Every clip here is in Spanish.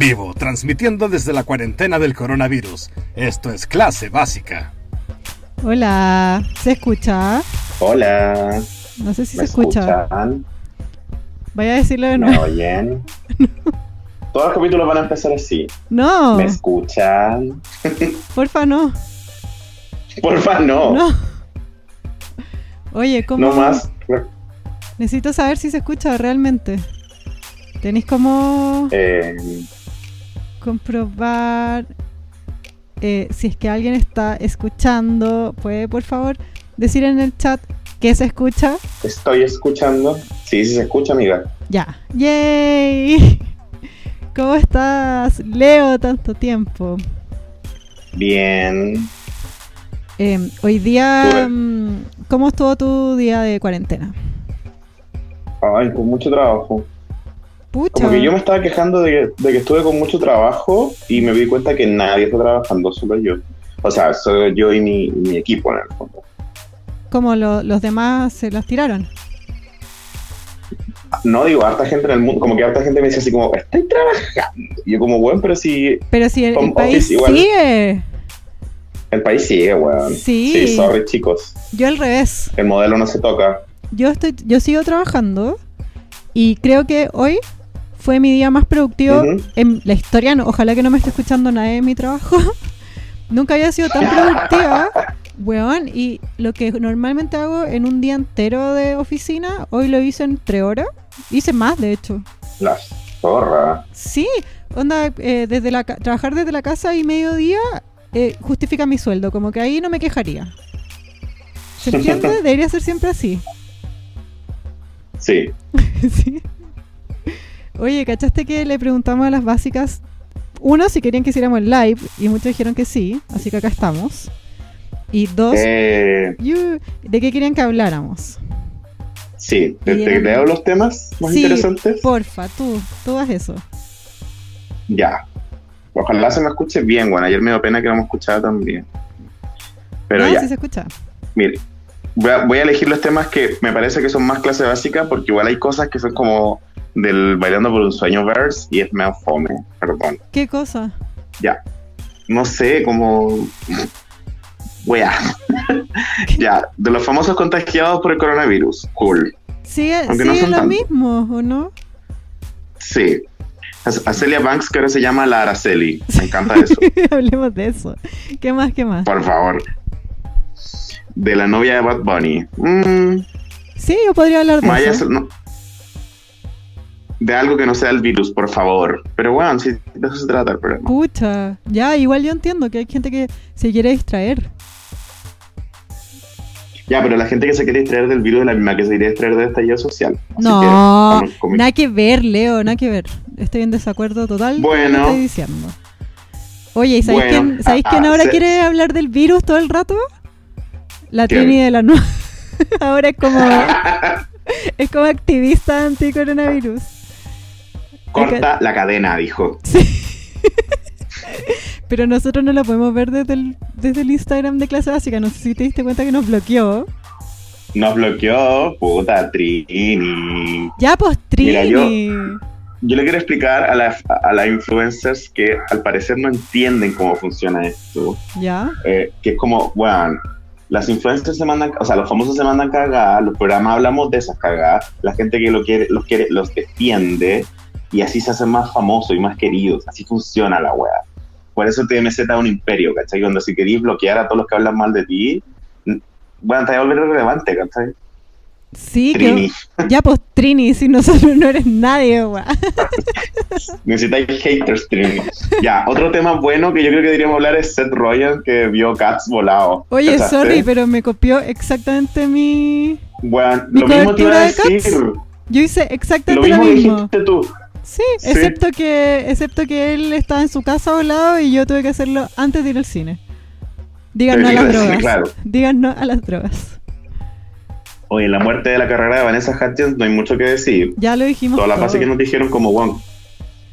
vivo, transmitiendo desde la cuarentena del coronavirus. Esto es clase básica. Hola, ¿se escucha? Hola. No sé si ¿Me se escucha. escuchan? Vaya a decirlo de ¿Me nuevo. oyen? Todos los capítulos van a empezar así. No, ¿Me escuchan? porfa, no. Porfa, no. No. Oye, ¿cómo? No más. Necesito saber si se escucha realmente. ¿Tenéis cómo Eh, comprobar eh, si es que alguien está escuchando? ¿Puede, por favor, decir en el chat que se escucha? estoy escuchando. Sí, sí se escucha, amiga. Ya. ¡Yay! ¿Cómo estás, Leo? Tanto tiempo. Bien. Eh, hoy día, mm, ¿cómo estuvo tu día de cuarentena? Ay, con mucho trabajo. Pucha. Como que yo me estaba quejando de que, de que estuve con mucho trabajo y me di cuenta que nadie está trabajando, solo yo. O sea, soy yo y mi, mi equipo en el fondo. Como lo- los demás se las tiraron. No digo, harta gente en el mundo, como que harta gente me dice así como, estoy trabajando. Y yo como, bueno, pero si Pero si el, país sigue. el país sigue, weón. Sí. Sí, sorry chicos. Yo al revés. El modelo no se toca. Yo estoy, yo sigo trabajando y creo que hoy fue mi día más productivo en la historia. no- ojalá que no me esté escuchando nadie de mi trabajo. Nunca había sido tan productiva, weón. Y lo que normalmente hago en un día entero de oficina, hoy lo hice en tres horas. Hice más, de hecho. La zorra. Sí, onda, eh, desde la, ca- trabajar desde la casa y mediodía eh, justifica mi sueldo, como que ahí no me quejaría. ¿Se entiende? Debería ser siempre así. Sí. Sí. Oye, ¿cachaste que le preguntamos a las básicas? Uno, si querían que hiciéramos el live, y muchos dijeron que sí, así que acá estamos. Y dos, Eh, ¿de qué querían que habláramos? sí. ¿Te, te leo los temas más Sí, interesantes? Porfa, tú, tú haz eso. Ya. Ojalá se me escuche bien, bueno. Ayer me dio pena que no me escuchaba tan bien. Pero no, ya. sí se escucha. Mire, voy a, voy a elegir los temas que me parece que son más clase básica porque igual hay cosas que son como del Bailando por un Sueño verse y es medio fome, perdón. ¿Qué cosa? Ya. No sé, como... Wea. ya, de los famosos contagiados por el coronavirus. Cool. ¿Sigue, Aunque no son lo mismo o no? Sí. A a Celia Banks que ahora se llama la Araceli. Me encanta eso. Hablemos de eso. ¿Qué más, qué más? Por favor. De la novia de Bad Bunny. Mm, Sí, yo podría hablar de Maya, eso. no- de algo que no sea el virus, por favor. Pero bueno, sí, de eso se trata el. Pucha, ya, igual yo entiendo que hay gente que se quiere distraer. Ya, pero la gente que se quiere distraer del virus es la misma que se quiere distraer del estallido social. Así no, que, con nada que ver, Leo, nada que ver. Estoy en desacuerdo total con lo Bueno. que estoy diciendo. Oye, ¿y sabéis Bueno, quién, ¿sabéis ah, quién ah, ahora se- quiere hablar del virus todo el rato? La ¿Quién? Trini de la Nueva. ahora es como, es como activista anti-coronavirus. Corta la cadena, dijo. Pero nosotros no la podemos ver desde el, desde el Instagram de clase básica. No sé si te diste cuenta que nos bloqueó. Nos bloqueó, puta Trini. Ya, pues Mira, yo- Trini. Yo le quiero explicar a las a las influencers que al parecer no entienden cómo funciona esto. Ya. Eh, que es como, bueno, las influencers se mandan, o sea, los famosos se mandan cagadas, los programas hablamos de esas cagadas, la gente que lo quiere, los quiere, los defiende, y así se hacen más famosos y más queridos. Así funciona la wea. Por eso TMZ es un imperio, ¿cachai? Cuando si querís bloquear a todos los que hablan mal de ti, bueno, te va a volver relevante, ¿cachai? Sí, que, Trini. ya pues Trini, si nosotros no eres nadie, weá. Necesitáis haters, Trini. ya, otro tema bueno que yo creo que deberíamos hablar es Seth Rogen, que vio Cats volado. Oye, ¿cachaste? sorry, pero me copió exactamente mi... Bueno, mi lo mismo te iba a de decir. Cats. Yo hice Lo exactamente lo mismo que mismo. dijiste tú. Sí, Sí. excepto que excepto que él estaba en su casa volado y yo tuve que hacerlo antes de ir al cine. Digan no a las drogas. claro. Digan no a las drogas. Oye, en la muerte de la carrera de Vanessa Hudgens no hay mucho que decir. Ya lo dijimos. Todas las todo. que nos dijeron como, wow.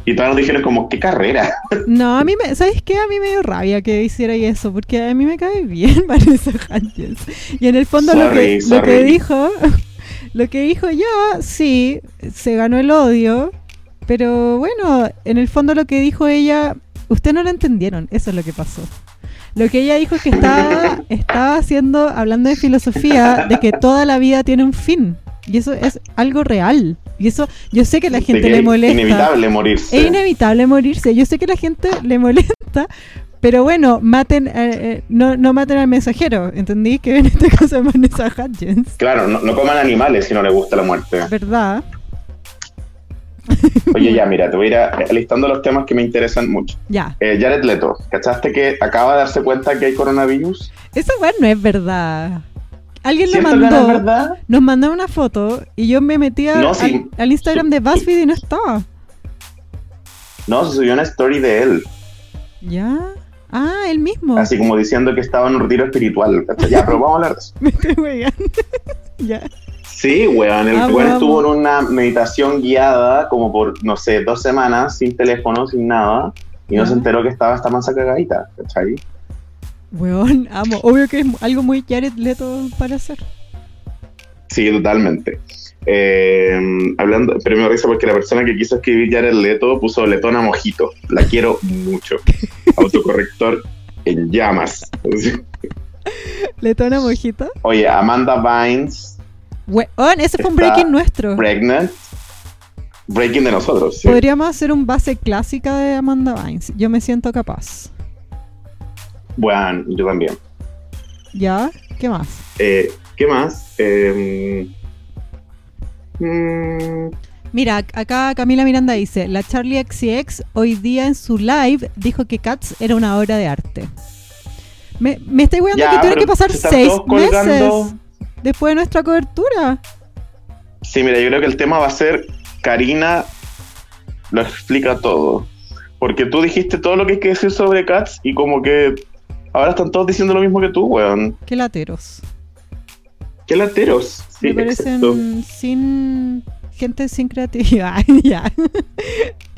Y todas nos dijeron como, ¿qué carrera? No, a mí me, ¿sabes qué? A mí me dio rabia que hiciera eso, porque a mí me cae bien Vanessa Hudgens. Y en el fondo lo, que, Sorry, lo que dijo, lo que dijo ya, sí, se ganó el odio, Pero bueno, en el fondo lo que dijo ella, ustedes no lo entendieron, eso es lo que pasó. Lo que ella dijo es que estaba, estaba haciendo, hablando de filosofía, de que toda la vida tiene un fin. Y eso es algo real. Y eso, yo sé que la gente que le es molesta. inevitable morirse. Es inevitable morirse. Yo sé que la gente le molesta, pero bueno, maten, eh, eh, no, no maten al mensajero, ¿entendí? Que en este caso es Vanessa Hudgens, Claro, no, no coman animales si no les gusta la muerte. ¿verdad? Oye, ya, mira, te voy a ir a- listando los temas que me interesan mucho. Ya. Eh, Jared Leto, ¿cachaste que acaba de darse cuenta que hay coronavirus? Esa weá no es verdad. Alguien lo ¿Siento que no es mandó. verdad? Nos mandó una foto y yo me metí a- No, al, sí. al Instagram de BuzzFeed y no estaba. No, se subió una story de él, ¿Ya? Ah, él mismo. así como diciendo que estaba en un retiro espiritual. Ya, pero vamos a hablar de eso. Me estoy ya. Sí, weón, el Ah, weón estuvo en una meditación guiada como por, no sé, dos semanas, sin teléfono, sin nada, y no se enteró que estaba esta mansa cagadita, ¿cachai? Weón, amo. Obvio que es algo muy Jared Leto para hacer. Sí, totalmente. Eh, hablando, pero me risa porque la persona que quiso escribir Jared Leto puso letona mojito. La quiero mucho. Autocorrector en llamas. ¿Letona mojita? Oye, Amanda Weón, ese fue un breaking nuestro. pregnant. Breaking de nosotros. sí. Podríamos hacer un base clásica de Amanda Bynes. Yo me siento capaz. Bueno, yo también. ¿Ya? ¿Qué más? Eh, ¿Qué más? Eh, mm, Mira, ac- acá Camila Miranda dice, la Charlie XCX hoy día en su live dijo que Cats era una obra de arte. Me, me estoy weando que tiene pero que pasar seis todos colgando. Después de nuestra cobertura. sí, mira, yo creo que el tema va a ser Karina lo explica todo. Porque tú dijiste todo lo que hay que decir sobre Cats y como que ahora están todos diciendo lo mismo que tú, weón. Qué lateros. Qué lateros. Sí, me parecen exacto. sin gente sin creatividad. ya.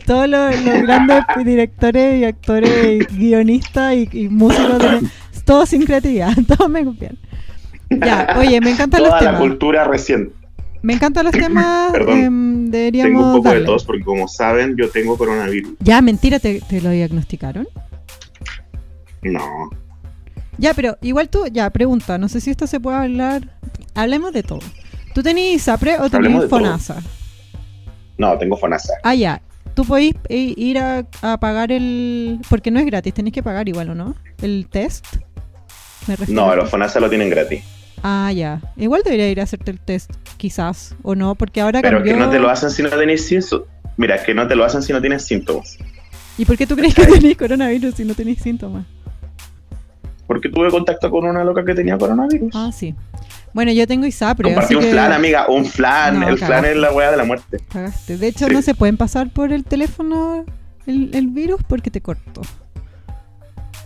Todos los, los grandes directores y actores y guionistas y, y músicos todos sin creatividad, todos me copian. Ya, oye, me encantan los Toda la temas. cultura reciente. Me encantan los temas. Perdón. em, deberíamos Tengo un poco darle. de tos porque como saben yo tengo coronavirus. Ya, mentira, te, te lo diagnosticaron. No. Ya, pero igual tú, ya, pregunta, no sé si esto se puede hablar. Hablemos de todo. ¿Tú tenés ISAPRE o tenés todo. FONASA? No, tengo FONASA. Ah, ya. Tú podés i- ir a, a pagar el... Porque no es gratis, tenés que pagar igual, ¿o no? El test. Me. No, los FONASA lo tienen gratis. Ah, ya. Igual debería ir a hacerte el test, quizás, o no, porque ahora Pero cambió... que no te lo hacen si no tenés síntomas. Mira, que no te lo hacen si no tienes síntomas. ¿Y por qué tú crees que tenés coronavirus si no tenés síntomas? Porque tuve contacto con una loca que tenía coronavirus. Ah, sí. Bueno, yo tengo ISAPRE, Compartí así un que... flan, amiga, un flan. No, el flan es la weá de la muerte. Cagaste. De hecho, Sí. no se pueden pasar por el teléfono el, el virus porque te cortó.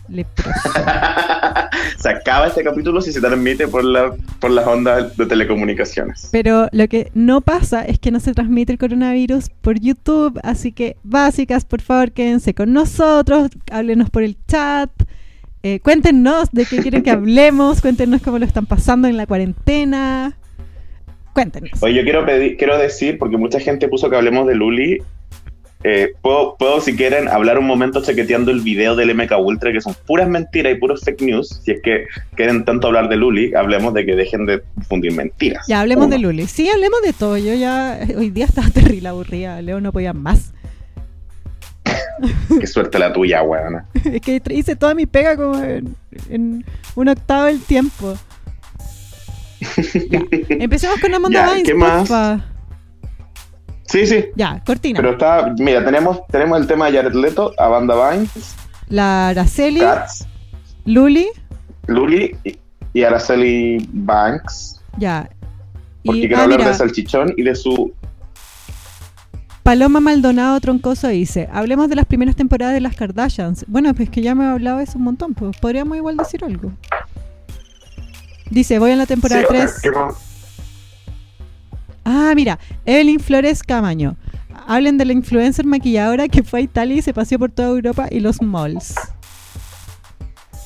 Leproso. se acaba este capítulo si se transmite por, la, por las ondas de telecomunicaciones. Pero lo que no pasa es que no se transmite el coronavirus por YouTube, así que básicas, por favor, quédense con nosotros, háblenos por el chat, eh, cuéntenos de qué quieren que hablemos, cuéntenos cómo lo están pasando en la cuarentena. Cuéntenos. Oye, yo quiero, pedir, quiero decir, porque mucha gente puso que hablemos de Luli. Eh, ¿puedo, puedo, si quieren, hablar un momento chequeteando el video del MK Ultra, que son puras mentiras y puros fake news. Si es que quieren tanto hablar de Luli, hablemos de que dejen de difundir mentiras. Ya, hablemos Uno. de Luli. Sí, hablemos de todo. Yo ya hoy día estaba terrible aburrida. Leo no podía más. Qué suerte la tuya, weona. Es que hice toda mi pega como en, en un octavo del tiempo. Ya. Empecemos con Amanda Ya, ¿qué más? porfa. Sí, sí. Ya, cortina. Pero está, mira, tenemos, tenemos el tema de Jared Leto, Amanda Bynes, La Araceli, Cats, Luli, Luli y, y Araceli Banks. ya. Porque Y quiero ah, hablar mira, de Salchichón y de su Paloma Maldonado Troncoso dice, hablemos de las primeras temporadas de las Kardashians. Bueno, pues que ya me he hablado de eso un montón, pues podríamos igual decir algo. Dice, voy en la temporada Sí, o sea, 3. Ah, mira, Evelyn Flores Camaño. Hablen de la influencer maquilladora que fue a Italia y se paseó por toda Europa y los malls.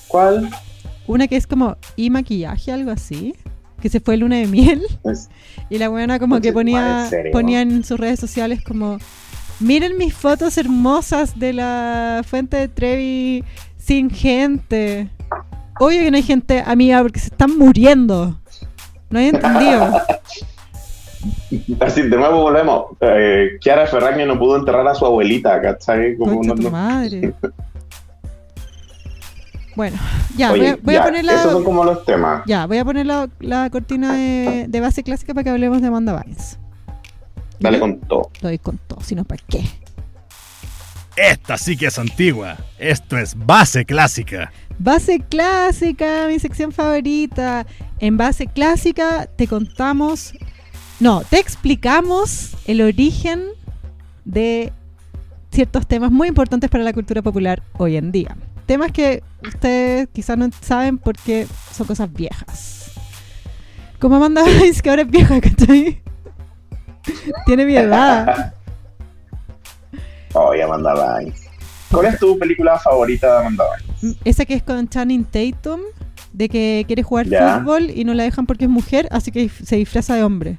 ¿Cuál? Una que es como y maquillaje, algo así. Que se fue luna de miel. Es- Y la buena como que tu madre, ponía, ponía en sus redes sociales como Miren mis fotos hermosas de la fuente de Trevi sin gente. Obvio que no hay gente amiga porque se están muriendo. No hay entendido. Así, de nuevo volvemos. Eh, Chiara Ferragni no pudo enterrar a su abuelita, ¿cachai? Como tu madre. Bueno, ya, Oye, voy, a, voy a ya, poner la, Esos son como los temas. ya, voy a poner la, la cortina de, de base clásica para que hablemos de Amanda Bynes. Dale con todo. Lo doy con todo, si no, ¿para qué? Esta sí que es antigua. Esto es base clásica. Base clásica, mi sección favorita. En base clásica te contamos, no, te explicamos el origen de ciertos temas muy importantes para la cultura popular hoy en día. Temas que ustedes quizás no saben porque son cosas viejas. Como Amanda Bynes, que ahora es vieja, ¿cachai? Tiene mi edad. Oh, y Amanda Bynes. ¿Cuál es tu película favorita de Amanda Bynes? Esa que es con Channing Tatum, de que quiere jugar fútbol y no la dejan porque es mujer, así que se disfraza de hombre.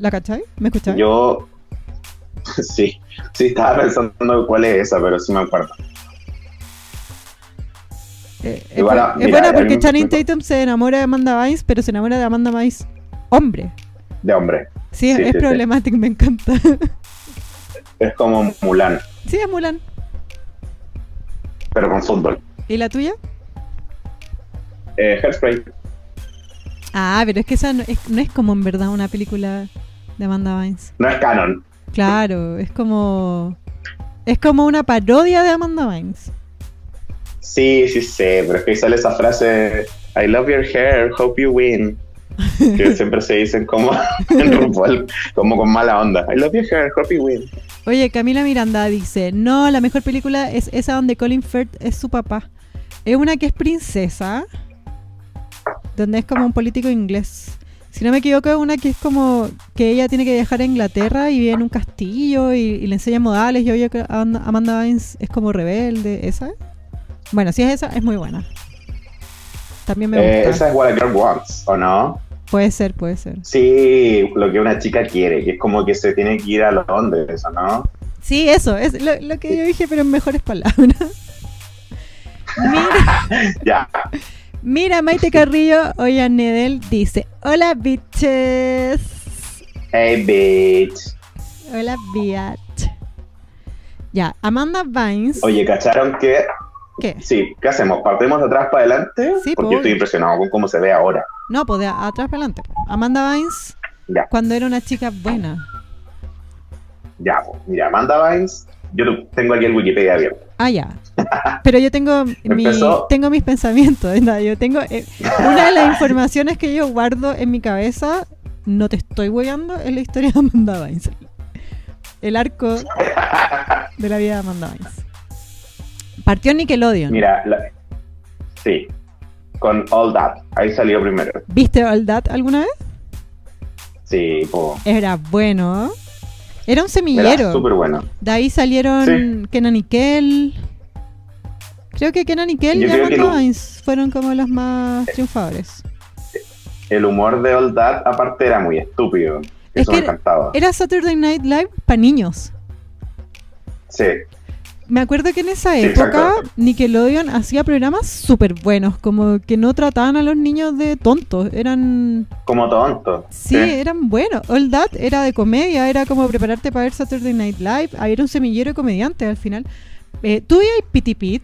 ¿La cachai? ¿Me escucháis? Yo. Sí, sí, estaba pensando cuál es esa, pero sí me acuerdo. Eh, es, buena porque Channing Tatum se enamora de Amanda Bynes, pero se enamora de Amanda Bynes hombre. De hombre. Sí, Sí, es sí, sí. problemático, me encanta. Es como Mulan, sí, es Mulan. pero con fútbol. ¿Y la tuya? Eh, Hairspray. Ah, pero es que esa no es, no es como en verdad una película de Amanda Bynes. No es canon. Claro, es como. Es como una parodia de Amanda Bynes. Sí, sí sé, pero es que sale esa frase I love your hair, hope you win. Que siempre se dicen como en RuPaul, como con mala onda. I love your hair, hope you win. Oye, Camila Miranda dice: No, la mejor película es esa donde Colin Firth es su papá. Es una que es princesa, donde es como un político inglés. Si no me equivoco, es una que es como que ella tiene que viajar a Inglaterra y vive en un castillo y, y le enseña modales. Y obvio que Amanda Bynes es como rebelde. ¿Esa? Bueno, si es esa, es muy buena. También me Eh, gusta. esa es What a Girl Wants, ¿o no? Puede ser, puede ser. Sí, lo que una chica quiere, que es como que se tiene que ir a Londres, ¿o no? Sí, eso, es lo, lo que yo dije, pero en mejores palabras. Mira, Ya. Mira Maite Carrillo, oye, Nedel dice, hola bitches. Hey, bitch. Hola bitch. Ya, Amanda Bynes. Oye, ¿cacharon que? ¿Qué? Sí, ¿qué hacemos? ¿Partimos de atrás para adelante? Sí, Porque pues. estoy impresionado con cómo se ve ahora. No, pues de atrás para adelante. Amanda Bynes, Ya, cuando era una chica buena. ya. pues. Mira, Amanda Bynes, yo tengo aquí el Wikipedia abierto. Ah, ya. Pero yo tengo, mi, tengo mis pensamientos. ¿verdad? Yo tengo eh, una de las informaciones que yo guardo en mi cabeza. No te estoy hueando, es la historia de Amanda Bynes. El arco de la vida de Amanda Bynes. Partió Nickelodeon. Mira, la- sí, con All That, ahí salió primero. ¿Viste All That alguna vez? Sí, po. Era bueno. Era un Era semillero. súper bueno. De ahí salieron Kenan y Kel. Creo que Kenan y Kel y. Bynes fueron como los más triunfadores. El humor de All That, aparte, era muy estúpido. Es Eso que me encantaba. Era Saturday Night Live para niños. Sí, Me acuerdo que en esa Sí, época. Nickelodeon hacía programas súper buenos, como que no trataban a los niños de tontos, eran... como tonto. Sí, eran buenos. All That era de comedia, era como prepararte para ver Saturday Night Live, había un semillero de comediantes al final. Eh, ¿Tú veías Pity Pit?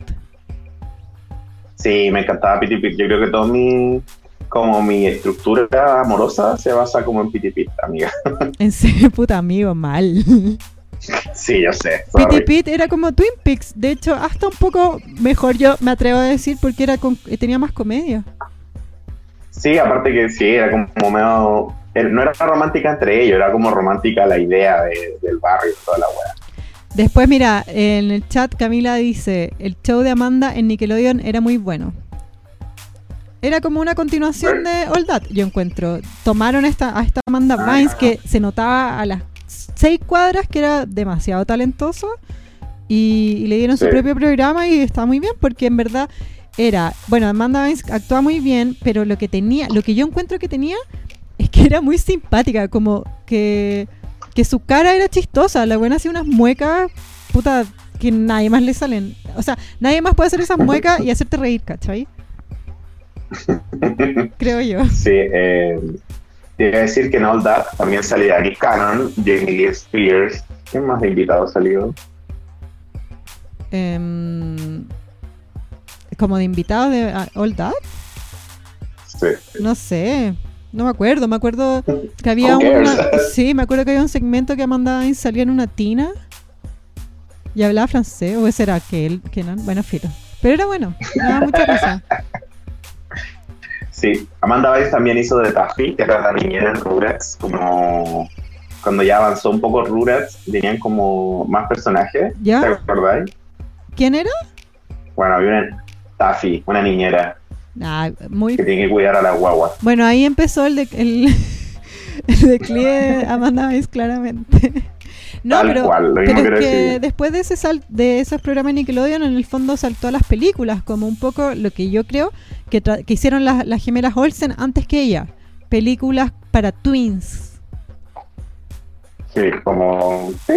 Sí, me encantaba Pity Pit. Yo creo que todo mi, como mi estructura amorosa se basa como en Pity Pit, amiga. En serio, puta amigo, mal. Sí, yo sé. Pity. Pit era como Twin Peaks, de hecho, hasta un poco mejor yo me atrevo a decir porque era con- tenía más comedia. Sí, aparte que sí, era como medio... No era romántica entre ellos, era como romántica la idea de- del barrio y toda la wea. Después, mira, en el chat Camila dice, el show de Amanda en Nickelodeon era muy bueno. Era como una continuación de All That, yo encuentro. Tomaron esta, a esta Amanda Bynes que se notaba a las seis cuadras que era demasiado talentoso y, y le dieron su propio programa y está muy bien porque en verdad era, bueno, Amanda Bynes actúa muy bien, pero lo que tenía, lo que yo encuentro que tenía es que era muy simpática, como que, que su cara era chistosa. La buena hacía unas muecas, puta, que nadie más le salen. O sea, nadie más puede hacer esas muecas y hacerte reír, ¿cachai? Creo yo. Sí, eh, a decir que en All That también salía Nick Cannon, Jamie Lee Spears. ¿Quién más de invitado salió? Em, como de invitado de ah, All That. Sí. No sé, no me acuerdo. Me acuerdo que había una. Sí, me acuerdo que había un segmento que Amanda Bynes salía en una tina y hablaba francés, o ese era aquel, que no, bueno, filo. Pero era bueno, me daba mucha risa. Sí, Amanda Bynes también hizo de Taffy, que era la niñera en Rugrats, como cuando ya avanzó un poco Rugrats, tenían como más personajes, ¿Ya? ¿te acordáis? ¿Quién era? Bueno, había una Taffy, una niñera, Muy. que tiene que cuidar a la guagua. Bueno, ahí empezó el, de, el, el declive de Amanda claramente. No, Tal pero, cual, pero que decir. después de ese sal, de esos programas de Nickelodeon, en el fondo saltó a las películas, como un poco lo que yo creo que, tra- que hicieron las, las gemelas Olsen antes que ella. Películas para twins. Sí, como... Sí,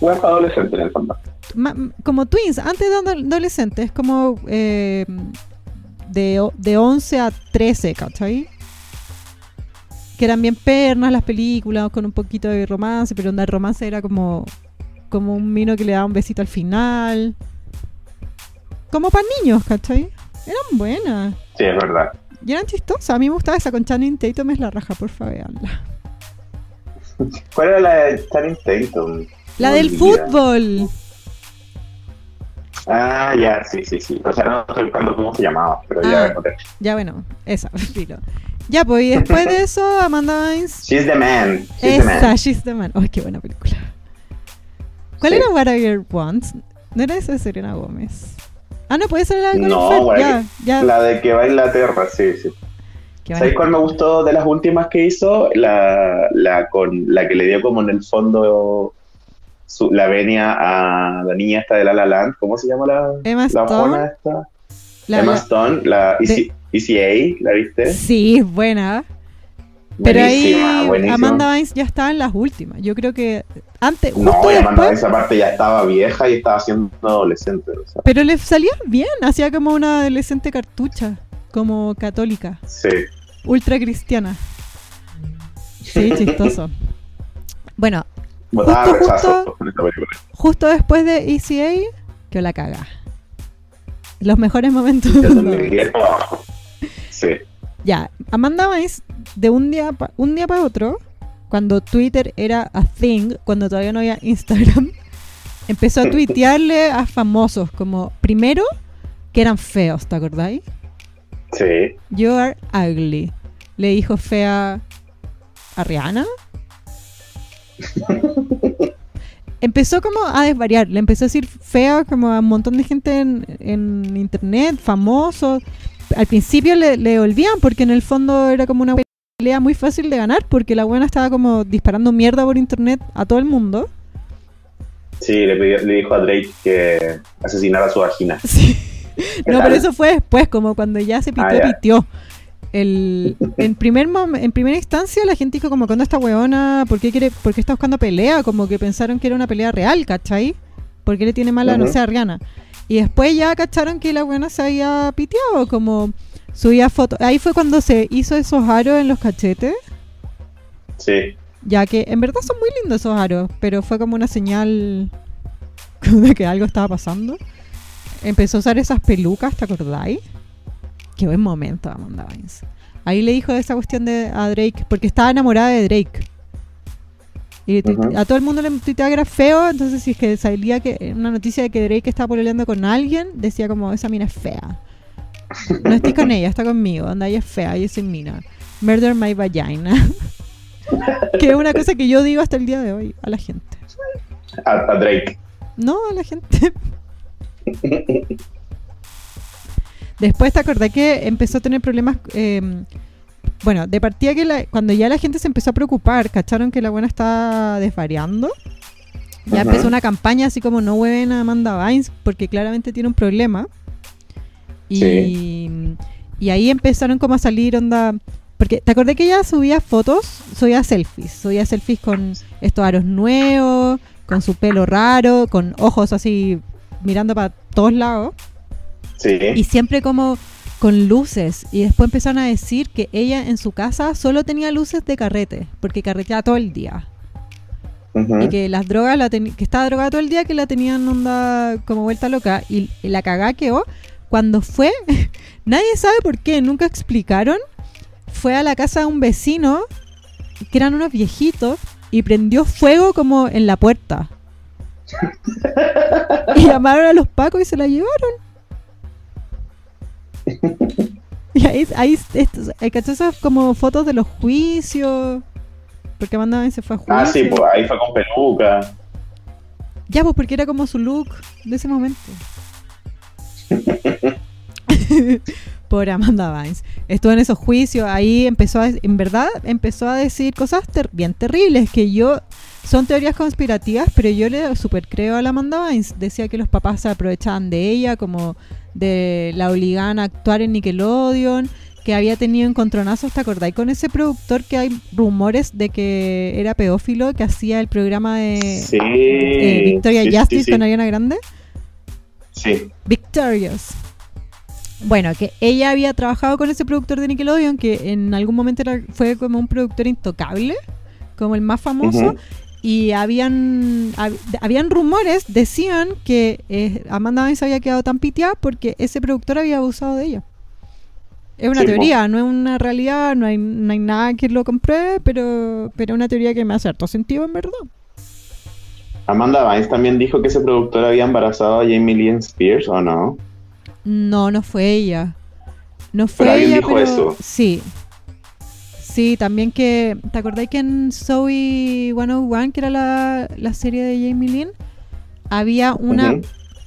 para adolescente en el fondo. Ma- como twins, antes de ado- adolescentes, como eh, de, de 11 a 13, ¿cachai? Que eran bien pernas las películas, con un poquito de romance, pero onda el romance era como, como un mino que le daba un besito al final. Como para niños, ¿cachai? Eran buenas. Sí, es verdad. Y eran chistosas. A mí me gustaba esa con Channing Tatum, es la raja, por favor, veanla. ¿Cuál era la de Channing Tatum? La del fútbol. Ah, ya, sí, sí, sí. O sea, no estoy buscando cómo se llamaba, pero Ah. ya encontré. Ya bueno, esa, filo. Ya, pues, y después de eso, Amanda Bynes She's the man. She's the man. Esa, She's the Man. Ay, qué buena película. ¿Cuál Sí. era What a Girl Wants? ¿No era esa de Serena Gómez? Ah, no, puede ser la de Colin No. Ya, ya. La de que va a Inglaterra, sí, sí. Qué ¿Sabes buena. cuál me gustó de las últimas que hizo? La, la, con, la que le dio como en el fondo su- la venia a la niña esta de La La Land. ¿Cómo se llama la, Emma la Stone. esta? La- Emma Stone, la EC ECA, ¿la viste? Sí, buena. Pero Buenísima, ahí buenísima. Amanda Bynes ya estaba en las últimas. Yo creo que antes, justo No, y Amanda después, esa parte ya estaba vieja y estaba siendo adolescente. o sea, pero le salía bien. Hacía como una adolescente cartucha, como católica, sí. ultra cristiana. Sí, chistoso. Bueno, Justo, rechazo justo. con esta película. justo después de ECA, que la caga. Los mejores momentos Yo del también abajo. Sí. Ya, Amanda Bynes, de un día, pa- un día para otro, cuando Twitter era a thing, cuando todavía no había Instagram, empezó a tuitearle a famosos, como, primero, que eran feos, ¿te acordáis? Sí. You are ugly. Le dijo fea a Rihanna. Empezó como a desvariar, le empezó a decir fea como a un montón de gente en, en internet, famosos. Al principio le, le olvían porque en el fondo era como una pelea muy fácil de ganar porque la buena estaba como disparando mierda por internet a todo el mundo. Sí, le, pidió- le dijo a Drake que asesinara su vagina. Sí. ¿Qué No, tal? pero eso fue después, como cuando ya se pitió, Ah, pitió. El, en, primer mom- en primera instancia la gente dijo como, ¿cuándo esta weona? ¿Por qué, quiere, ¿Por qué está buscando pelea? Como que pensaron que era una pelea real, ¿cachai? ¿Por qué le tiene mala, no sé, a Rihanna? Y después ya cacharon que la buena se había piteado, como subía fotos. Ahí fue cuando se hizo esos aros en los cachetes, Sí. ya que en verdad son muy lindos esos aros, pero fue como una señal de que algo estaba pasando. Empezó a usar esas pelucas, ¿te acordáis? Qué buen momento, Amanda Bynes. Ahí le dijo esa cuestión de a Drake, porque estaba enamorada de Drake. Y a todo el mundo le tuiteaba que era feo, entonces si es que salía que una noticia de que Drake estaba pololeando con alguien, decía como, esa mina es fea. No estoy con ella, está conmigo, anda, ella es fea, yo soy mina. Murder my vagina. que es una cosa que yo digo hasta el día de hoy a la gente. A, a Drake. No, a la gente. Después te acordé que empezó a tener problemas. eh, bueno, de partida que la- cuando ya la gente se empezó a preocupar, cacharon que la buena estaba desvariando. Ya empezó una campaña así como no hueven a Amanda Bynes porque claramente tiene un problema. Y, Sí. y ahí empezaron como a salir onda Porque te acordé que ella subía fotos, subía selfies, subía selfies con estos aros nuevos, con su pelo raro, con ojos así mirando para todos lados. Sí. Y siempre como con luces. Y después empezaron a decir que ella en su casa solo tenía luces de carrete, porque carreteaba todo el día. Y que las drogas, la que estaba drogada todo el día, que la tenían onda como vuelta loca. Y, y la cagá quedó cuando fue, nadie sabe por qué, nunca explicaron. Fue a la casa de un vecino, que eran unos viejitos, y prendió fuego como en la puerta. y llamaron a los pacos y se la llevaron. Y ahí, ahí estos, esas como fotos de los juicios. Porque Amanda se fue a juicio. Ah, sí, pues ahí fue con peluca. Ya, pues porque era como su look de ese momento. Por Amanda Bynes. Estuvo en esos juicios, ahí empezó a, en verdad, empezó a decir cosas ter- bien terribles que yo, son teorías conspirativas, pero yo le super creo a la Amanda Bynes. Decía que los papás se aprovechaban de ella, como de la obligaban a actuar en Nickelodeon, que había tenido encontronazos, ¿te acordáis? Con ese productor que hay rumores de que era pedófilo, que hacía el programa de Sí. eh, Victoria sí, Justice sí. con Ariana Grande. Sí. Victorious. Bueno, que ella había trabajado con ese productor de Nickelodeon que en algún momento era- fue como un productor intocable, como el más famoso. Ujú. Y habían, hab- habían rumores, decían que eh, Amanda Bynes había quedado tan piteada porque ese productor había abusado de ella. Es una Sí, teoría, no es una realidad, no hay, no hay nada que lo compruebe, pero, pero es una teoría que me hace harto sentido en verdad. Amanda Bynes también dijo que ese productor había embarazado a Jamie Lee Spears, ¿o no? No, no fue ella. No fue alguien ella, dijo pero eso. sí. Sí, también que. ¿Te acordáis que en Zoe 101, que era la, la serie de Jamie Lynn, había una.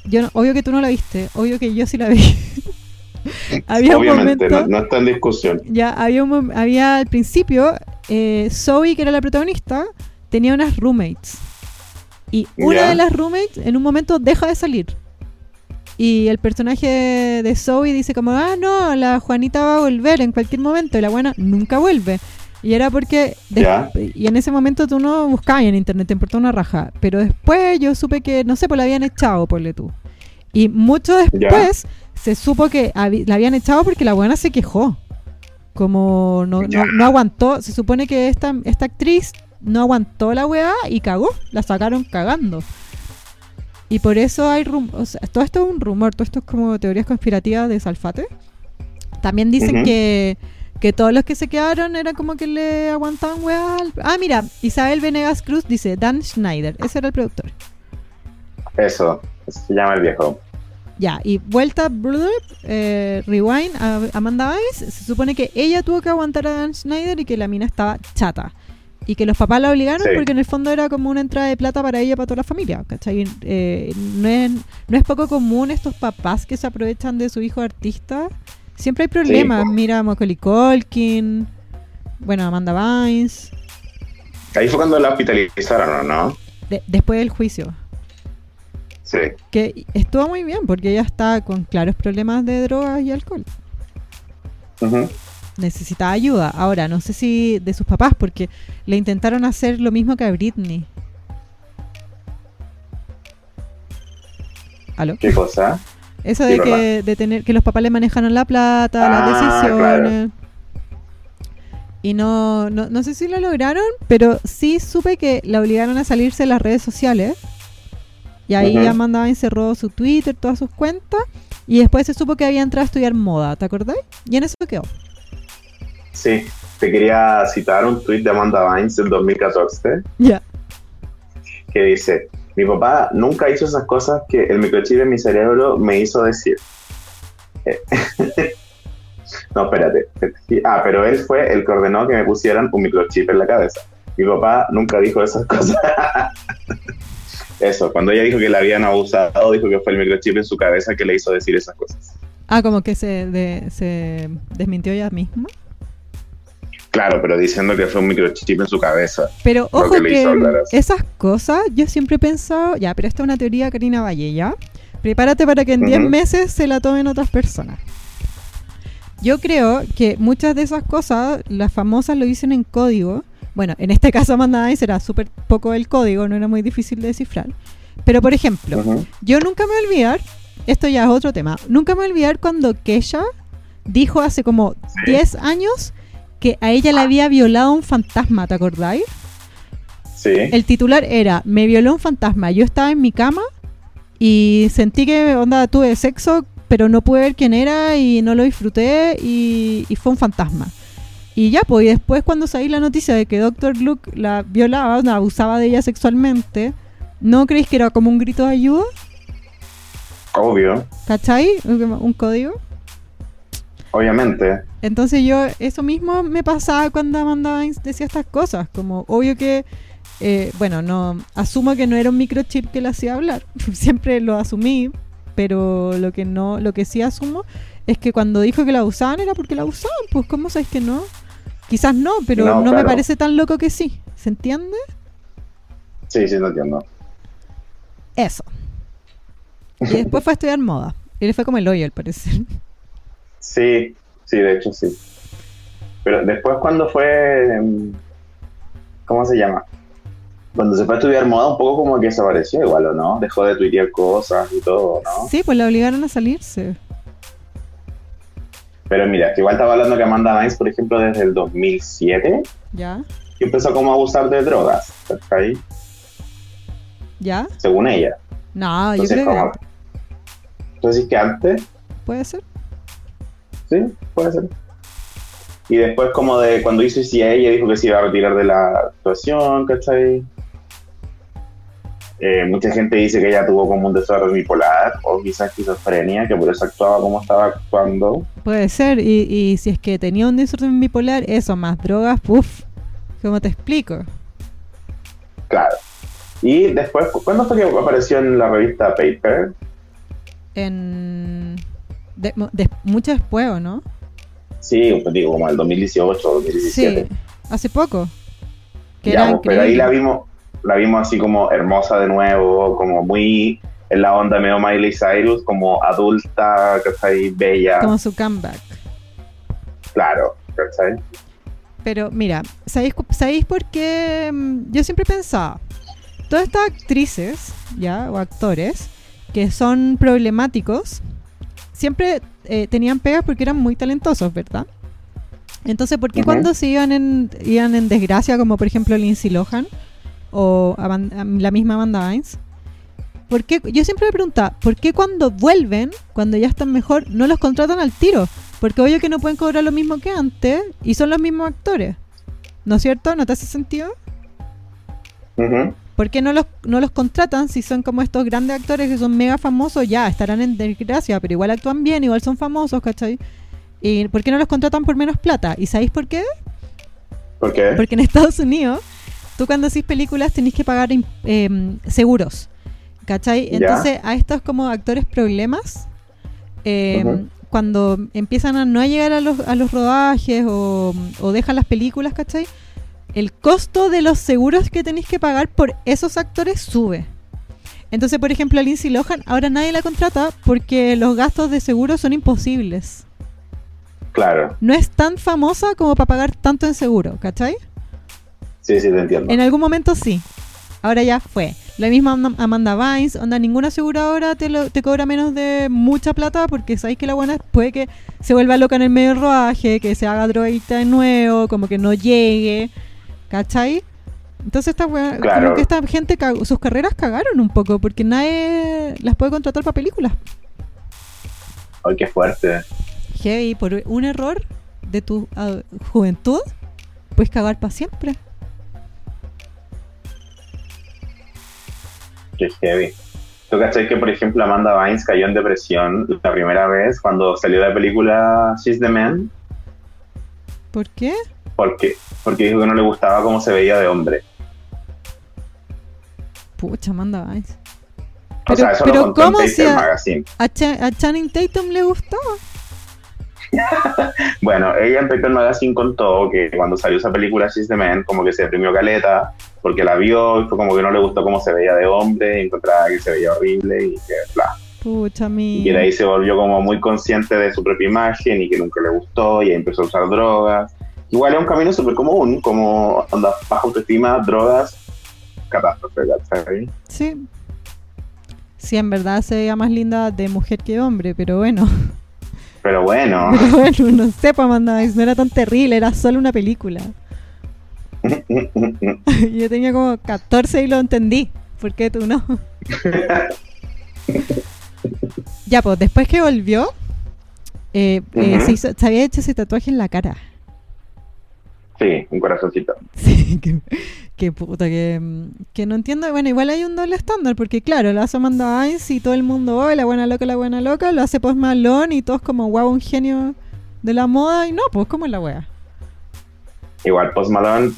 Yo no- Obvio que tú no la viste, obvio que yo sí la vi. había un Obviamente, momento. no, no está en discusión. Ya, había, un había al principio, eh, Zoe, que era la protagonista, tenía unas roommates. Y una de las roommates en un momento deja de salir. Y el personaje de Zoe dice como, ah, no, la Juanita va a volver en cualquier momento. Y la buena nunca vuelve. Y era porque... Y en ese momento tú no buscabas en internet, te importaba una raja. Pero después yo supe que, no sé, pues la habían echado, ponle tú. Y mucho después se supo que la habían echado porque la buena se quejó. Como no, no, no aguantó. Se supone que esta, esta actriz no aguantó la weá y cagó. La sacaron cagando. Y por eso hay o sea, todo esto es un rumor, todo esto es como teorías conspirativas de Salfate. También dicen que, que todos los que se quedaron era como que le aguantaban weá. al- Ah, mira, Isabel Venegas Cruz dice Dan Schneider, ese era el productor. Eso, se llama el viejo. Ya, y vuelta, blub, eh, rewind, a Amanda Bynes, se supone que ella tuvo que aguantar a Dan Schneider y que la mina estaba chata. Y que los papás la obligaron Sí. porque en el fondo era como una entrada de plata para ella, para toda la familia, ¿cachai? Eh, no, es, no es poco común estos papás que se aprovechan de su hijo artista. Siempre hay problemas. po. Mira, Macaulay Culkin, bueno, Amanda Bynes, Ahí fue cuando la hospitalizaron, ¿o no? de- después del juicio. Sí. Que estuvo muy bien porque ella está con claros problemas de drogas y alcohol. Ujú. Necesitaba ayuda. Ahora, no sé si de sus papás, porque le intentaron hacer lo mismo que a Britney. ¿Aló? ¿Qué cosa? Eso Sí, de que, de tener que los papás le manejaron la plata, las Ah, decisiones. Y no, no, no sé si lo lograron, pero sí supe que la obligaron a salirse de las redes sociales. Y ahí Ujú. Amanda Bynes cerró su Twitter, todas sus cuentas. Y después se supo que había entrado a estudiar moda, ¿te acordás? Y en eso quedó. Sí, te quería citar un tweet de Amanda Bynes del 2014 Ya. que dice, mi papá nunca hizo esas cosas que el microchip en mi cerebro me hizo decir. No, espérate. Ah, pero él fue el que ordenó que me pusieran un microchip en la cabeza. Mi papá nunca dijo esas cosas. Eso, cuando ella dijo que la habían abusado, dijo que fue el microchip en su cabeza que le hizo decir esas cosas. Ah, como que se, de- se desmintió ella misma. Claro, pero diciendo que fue un microchip en su cabeza. Pero ojo que esas cosas yo siempre he pensado, ya, pero esta es una teoría Karina Valle, ¿ya? Prepárate para que en 10 Ujú. meses se la tomen otras personas. yo creo que muchas de esas cosas, las famosas lo dicen en código. Bueno, en este caso Amanda Bynes era súper poco el código, no era muy difícil de descifrar. Pero por ejemplo, yo nunca me voy a olvidar, esto ya es otro tema, nunca me voy a olvidar cuando Kesha dijo hace como Sí. 10 años que a ella le había violado un fantasma, ¿te acordáis? Sí. El titular era, me violó un fantasma, yo estaba en mi cama y sentí que, onda, tuve sexo, pero no pude ver quién era y no lo disfruté y, y fue un fantasma. Y ya, pues, y después cuando salió la noticia de que Dr. Luke la violaba, abusaba de ella sexualmente, ¿no creéis que era como un grito de ayuda? Obvio, ¿Cachai? Un código. obviamente. Entonces yo, eso mismo me pasaba cuando Amanda Bynes decía estas cosas, como obvio que, eh, bueno, no, asumo que no era un microchip que le hacía hablar, siempre lo asumí, pero lo que no, lo que sí asumo es que cuando dijo que la usaban era porque la usaban, pues ¿cómo sabes que no? Quizás no, pero No, no, me parece tan loco que sí, ¿se entiende? Sí, sí, no entiendo. Eso. Y después fue a estudiar moda, y le fue como el hoyo al parecer. Sí, sí, de hecho sí. Pero después cuando fue, mm, ¿cómo se llama? Cuando se fue a estudiar moda, un poco como que desapareció igual, ¿o no? Dejó de tuitear cosas y todo, ¿no? Sí, pues la obligaron a salirse. Pero mira, que igual estaba hablando que Amanda Bynes, por ejemplo, desde el 2007, ¿Ya? que empezó como a abusar de drogas, ¿cachai? ¿Ya? Según ella. No, yo Entonces, creo que como... Entonces, que antes, puede ser. Sí, puede ser. Y después como de cuando hizo CA, ella dijo que se iba a retirar de la actuación, ¿cachai? Eh, mucha gente dice que ella tuvo como un desorden bipolar o quizás esquizofrenia, que por eso actuaba como estaba actuando. Puede ser, y, y si es que tenía un desorden bipolar, eso, más drogas, puff, ¿cómo te explico? Claro. Y después, ¿cuándo fue que apareció en la revista Paper? En... de- de- mucho después, ¿o no? Sí, pues digo, como el 2018 o 2017. Sí, hace poco. Que Ya, pues, pero ahí la vimos, la vimos así como hermosa de nuevo, como muy en la onda medio Miley Cyrus, como adulta, ¿cachai? Bella, Como su comeback. claro, ¿cachai? Pero mira, ¿sabéis, ¿sabéis por qué? mm, Yo siempre pensaba, todas estas actrices, ¿ya? O actores, que son problemáticos, siempre eh, tenían pegas porque eran muy talentosos, ¿verdad? Entonces, ¿por qué cuando se iban en, iban en desgracia, como por ejemplo Lindsay Lohan o la misma Amanda Bynes, ¿por qué? Yo siempre me preguntaba, ¿por qué cuando vuelven, cuando ya están mejor, no los contratan al tiro? Porque obvio que no pueden cobrar lo mismo que antes y son los mismos actores. ¿No es cierto? ¿No te hace sentido? Ujú. ¿Por qué no los, no los contratan si son como estos grandes actores que son mega famosos? Ya, estarán en desgracia, pero igual actúan bien, igual son famosos, ¿cachai? ¿Y por qué no los contratan por menos plata? ¿Y sabéis por qué? ¿Por qué? Porque en Estados Unidos, tú cuando haces películas tenés que pagar im- em, seguros, ¿cachai? Ya. Entonces a estos como actores problemas, em, cuando empiezan a no llegar a los, a los rodajes o, o dejan las películas, ¿cachai? El costo de los seguros que tenéis que pagar por esos actores sube. Entonces, por ejemplo, a Lindsay Lohan ahora nadie la contrata porque los gastos de seguro son imposibles. Claro, No es tan famosa como para pagar tanto en seguro, ¿cachai? sí, sí, te entiendo. En algún momento sí. Ahora ya fue. La misma Am- Amanda Bynes, onda, ninguna aseguradora te, lo- te cobra menos de mucha plata porque sabéis que la buena puede que se vuelva loca en el medio del rodaje, que se haga drogadicta de nuevo, como que no llegue, ¿cachai? Entonces esta wea- Claro. como que esta gente, sus carreras cagaron un poco porque nadie las puede contratar para películas. Ay, qué fuerte. Heavy, por un error de tu ah, juventud, puedes cagar para siempre. Qué heavy. ¿Tú cachai que, por ejemplo, Amanda Bynes cayó en depresión la primera vez cuando salió de la película She's the Man? ¿Por qué? Porque, porque dijo que no le gustaba cómo se veía de hombre. Pucha, Amanda Bynes. o sea, eso pero lo contó ¿cómo en si Paper a- Magazine. A, Cha- a Channing Tatum le gustaba. Bueno, ella en Paper Magazine contó que cuando salió esa película She's the Man, como que se deprimió caleta, porque la vio y fue como que no le gustó cómo se veía de hombre, y encontraba que se veía horrible y que bla. Pucha, mi. Y de ahí se volvió como muy consciente de su propia imagen y que nunca le gustó y ahí empezó a usar drogas. Igual es un camino súper común, como anda baja autoestima, drogas, catástrofe, ¿cachai? Sí. Sí, en verdad se veía más linda de mujer que de hombre, pero bueno. Pero bueno, Pero bueno, no sé, pues Amanda no era tan terrible, era solo una película. Yo tenía como 14 y lo entendí. ¿Por qué tú no? ya, pues después que volvió, eh, eh, se, hizo- se había hecho ese tatuaje en la cara. Sí, un corazoncito. Sí, que puta, que, mm, que no entiendo. Bueno, igual hay un doble estándar, porque claro, lo hace Amanda Bynes y todo el mundo, oh, la buena loca, la buena loca, lo hace Post Malone y todos como, wow, un genio de la moda. Y no, pues, como es la wea? Igual Post Malone,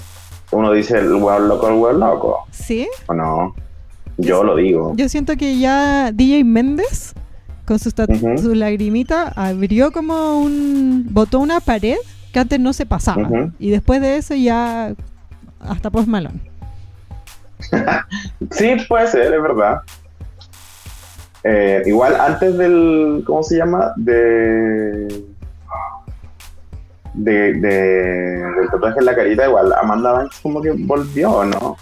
uno dice el hueón loco, el hueón loco, Sí, ¿o no? Yo lo digo. yo siento que ya DJ Méndez, con sus, tat- Ujú. sus lagrimitas, abrió como un. botó una pared que antes no se pasaba. Y después de eso ya. hasta Post Malone. Sí, puede ser, es verdad. Eh, igual antes del, ¿cómo se llama? De, de, de- del tatuaje en la carita, igual Amanda Banks como que volvió, ¿no?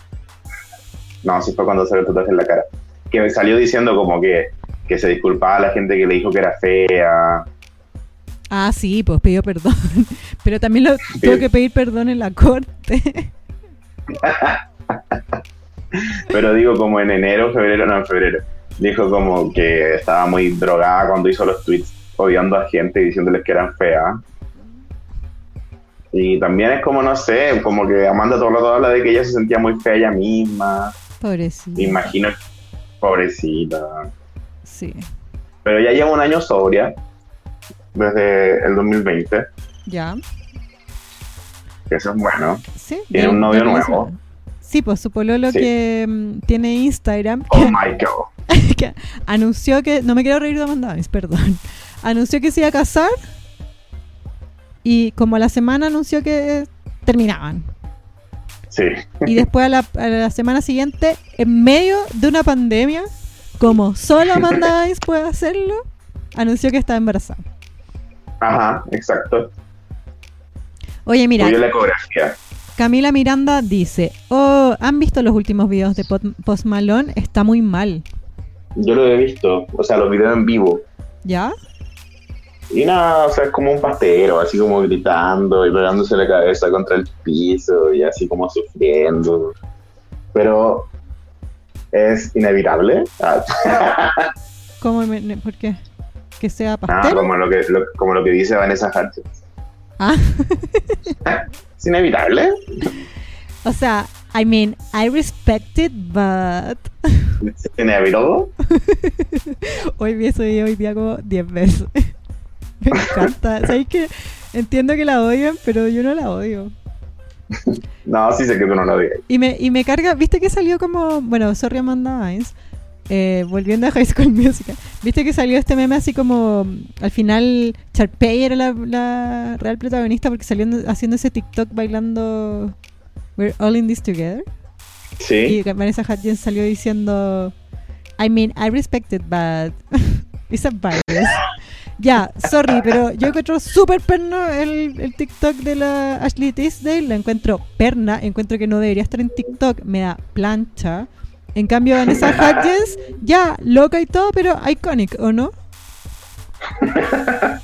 No, sí fue cuando salió el tatuaje en la cara. Que salió diciendo como que, que se disculpaba a la gente que le dijo que era fea. Ah, sí, pues pidió perdón. Pero también lo tuvo que pedir perdón en la corte. Pero digo como en enero, febrero, no, en febrero. Dijo como que estaba muy drogada cuando hizo los tweets odiando a gente y diciéndoles que eran feas. Y también es como, no sé, como que Amanda todo el rato habla de que ella se sentía muy fea ella misma. Pobrecito. Me imagino, pobrecita. Sí. Pero ya lleva un año sobria, desde el 2020, Ya. eso es bueno. Sí. Tiene un novio nuevo. Sí, pues su pololo Sí. que mm, tiene Instagram Oh my god. que anunció que no me quiero reír de Amanda perdón. Anunció que se iba a casar y como a la semana anunció que terminaban. Sí. Y después a la, a la semana siguiente, en medio de una pandemia, como solo Amanda Bynes puede hacerlo, anunció que estaba embarazada. Ajá, exacto. Oye, mira, la ecografía. Camila Miranda dice, oh, ¿han visto los últimos videos de Pot- Post Malone? Está muy mal. Yo lo he visto, o sea, los videos en vivo. ¿Ya? Y nada, o sea, es como un pastero, así como gritando y pegándose la cabeza contra el piso y así como sufriendo. Pero es inevitable. Ah, ¿Cómo? me- ¿Por qué? ¿Que sea ah, pastero? como, lo que, lo- como lo que dice Vanessa Hudgens. Ah, Es inevitable. o sea, I mean, I respect it, but... Es inevitable. Hoy vi ese video hoy día como 10 veces. Me encanta. ¿Sabes que Entiendo que la odian, pero yo no la odio. No, sí sé que tú no lo digas. Y me, y me carga, viste que salió como, bueno, sorry Amanda Bynes, eh, volviendo a High School Musical, viste que salió este meme así como, al final Charpey era la, la real protagonista porque salió haciendo ese TikTok bailando We're All in This Together. Sí. Y Vanessa Hudgens salió diciendo, I mean, I respect it, but it's a virus. ya, sorry, pero yo encuentro súper perno el, el TikTok de la Ashley Tisdale. La encuentro perna, encuentro que no debería estar en TikTok, me da plancha. En cambio, Vanessa Hudgens, ya, loca y todo, pero iconic, ¿o no?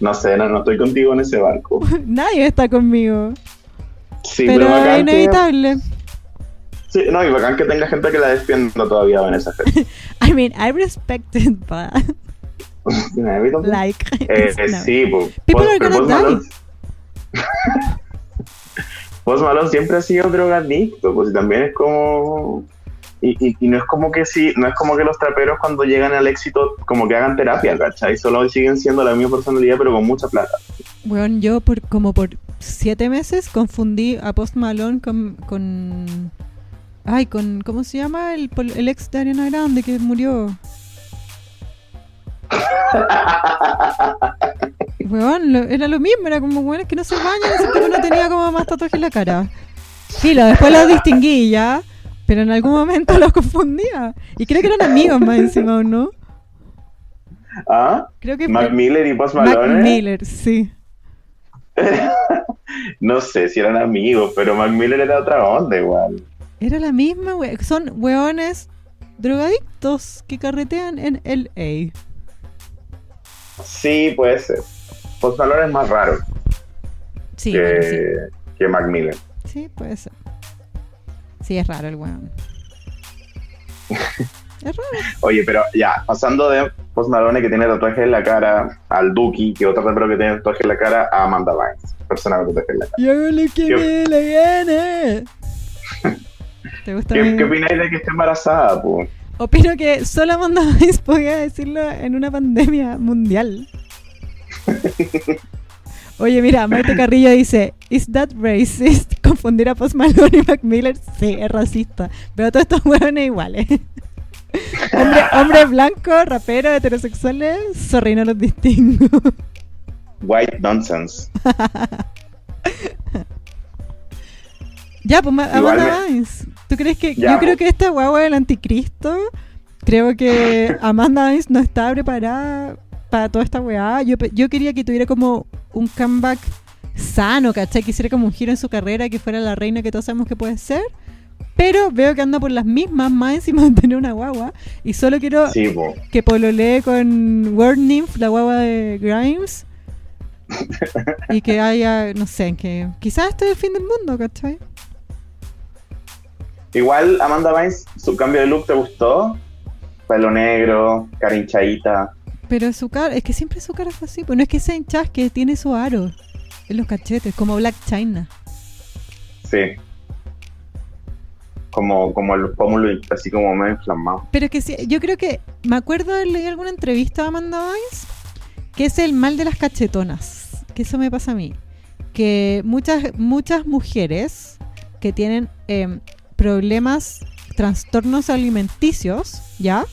No sé, no, no estoy contigo en ese barco. Nadie está conmigo. Sí, pero pero, es bacán que, inevitable. sí, no, y bacán que tenga gente que la defienda todavía Vanessa Hudgens. I mean, I respect it, but like. Eh, eh, sí, pues. People Post- are gonna Malone- Post Malone siempre ha sido drogadicto, pues y también es como. Y, y, y no es como que sí, no es como que los traperos cuando llegan al éxito como que hagan terapia, ¿cachai? Solo siguen siendo la misma personalidad pero con mucha plata. Bueno, yo por como por siete meses confundí a Post Malone con, con ay, con ¿cómo se llama? El, el ex de Ariana Grande que murió. Weón, lo- era lo mismo, era como bueno, es que no se bañan, ese tipo no tenía como más tatuajes en la cara. Filo, después los distinguí ya, pero en algún momento los confundía. Y creo que eran amigos más encima, ¿o no? ¿Ah? Creo que Mac Miller y Post Malone. Mac Miller, sí. no sé si eran amigos, pero Mac Miller era otra onda igual. Era la misma, we- son weones drogadictos que carretean en LA. Sí, puede ser. Post Malone es más raro Sí, que, bueno, sí. que Mac Miller. Sí, puede ser. Sí, es raro el weón. Es raro. Oye, pero ya, pasando de Post Malone que tiene tatuaje en la cara, al Duki, que otro rapero que tiene tatuaje en la cara, a Amanda Bynes, persona con tatuaje en la cara. Y hago lo que ¿Qué- me la gana. ¿Te gusta ¿Qué, ¿Qué opináis de que esté embarazada, po? Opino que solo Amanda Bynes podía decirlo en una pandemia mundial. Oye, mira, Maite Carrillo dice, ¿Is that racist? Confundir a Post Malone y Mac Miller. Sí, es racista. Pero todos estos hueones iguales. Hombre, hombres blancos, raperos, heterosexuales, sorry, no los distingo. White nonsense. ya, pues Amanda Bynes. ¿Tú crees que.? Ya, yo creo que esta guagua del anticristo. Creo que Amanda Bynes no está preparada para toda esta weá. Yo, yo quería que tuviera como un comeback sano, ¿cachai? Que hiciera como un giro en su carrera, que fuera la reina que todos sabemos que puede ser. Pero veo que anda por las mismas, más encima de tener una guagua. Y solo quiero Sí, po. que pololee con Word Nymph, la guagua de Grimes. y que haya, no sé, que quizás este es el fin del mundo, ¿cachai? Igual, Amanda Bynes, su cambio de look te gustó. Pelo negro, cara hinchadita. Pero su cara, es que siempre su cara fue así. Pues no es que sea hinchaz, que tiene su aro en los cachetes, como Black China. Sí. Como, como el pómulo así como medio inflamado. Pero que sí, yo creo que, me acuerdo de leer alguna entrevista a Amanda Bynes, que es el mal de las cachetonas. Que eso me pasa a mí. Que muchas, muchas mujeres que tienen em, problemas, trastornos alimenticios, ¿ya?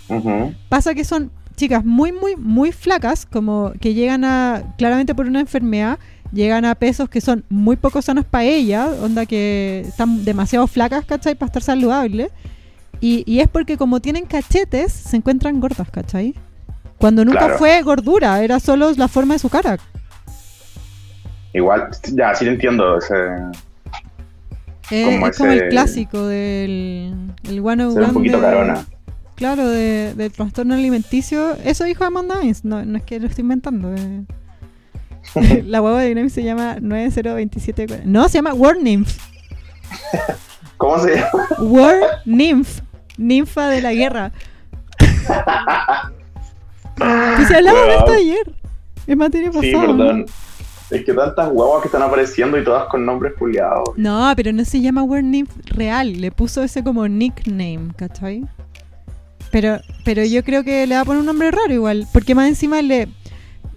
Pasa que son chicas muy, muy, muy flacas, como que llegan a, claramente por una enfermedad, llegan a pesos que son muy poco sanos para ellas, onda que están demasiado flacas, ¿cachai? Para estar saludables. Y, y es porque como tienen cachetes, se encuentran gordas, ¿cachai? Cuando nunca Claro. fue gordura, era solo la forma de su cara. Igual, ya, sí lo entiendo. ese- Eh, Como es como el clásico del el one ser un poquito carona. Claro, de, del trastorno alimenticio. Eso dijo Amanda Bynes, no, no es que lo estoy inventando. eh. La hueva de Dynamic se llama 9027. No, se llama War Nymph. ¿Cómo se llama? War Nymph. Ninfa de la guerra. Pues si hablamos de esto ayer. Es materia pasada. Sí, perdón. Es que tantas guaguas que están apareciendo y todas con nombres culiados. No, pero no se llama War Nymph real. Le puso ese como nickname, ¿cachai? Pero, pero yo creo que le va a poner un nombre raro igual. Porque más encima le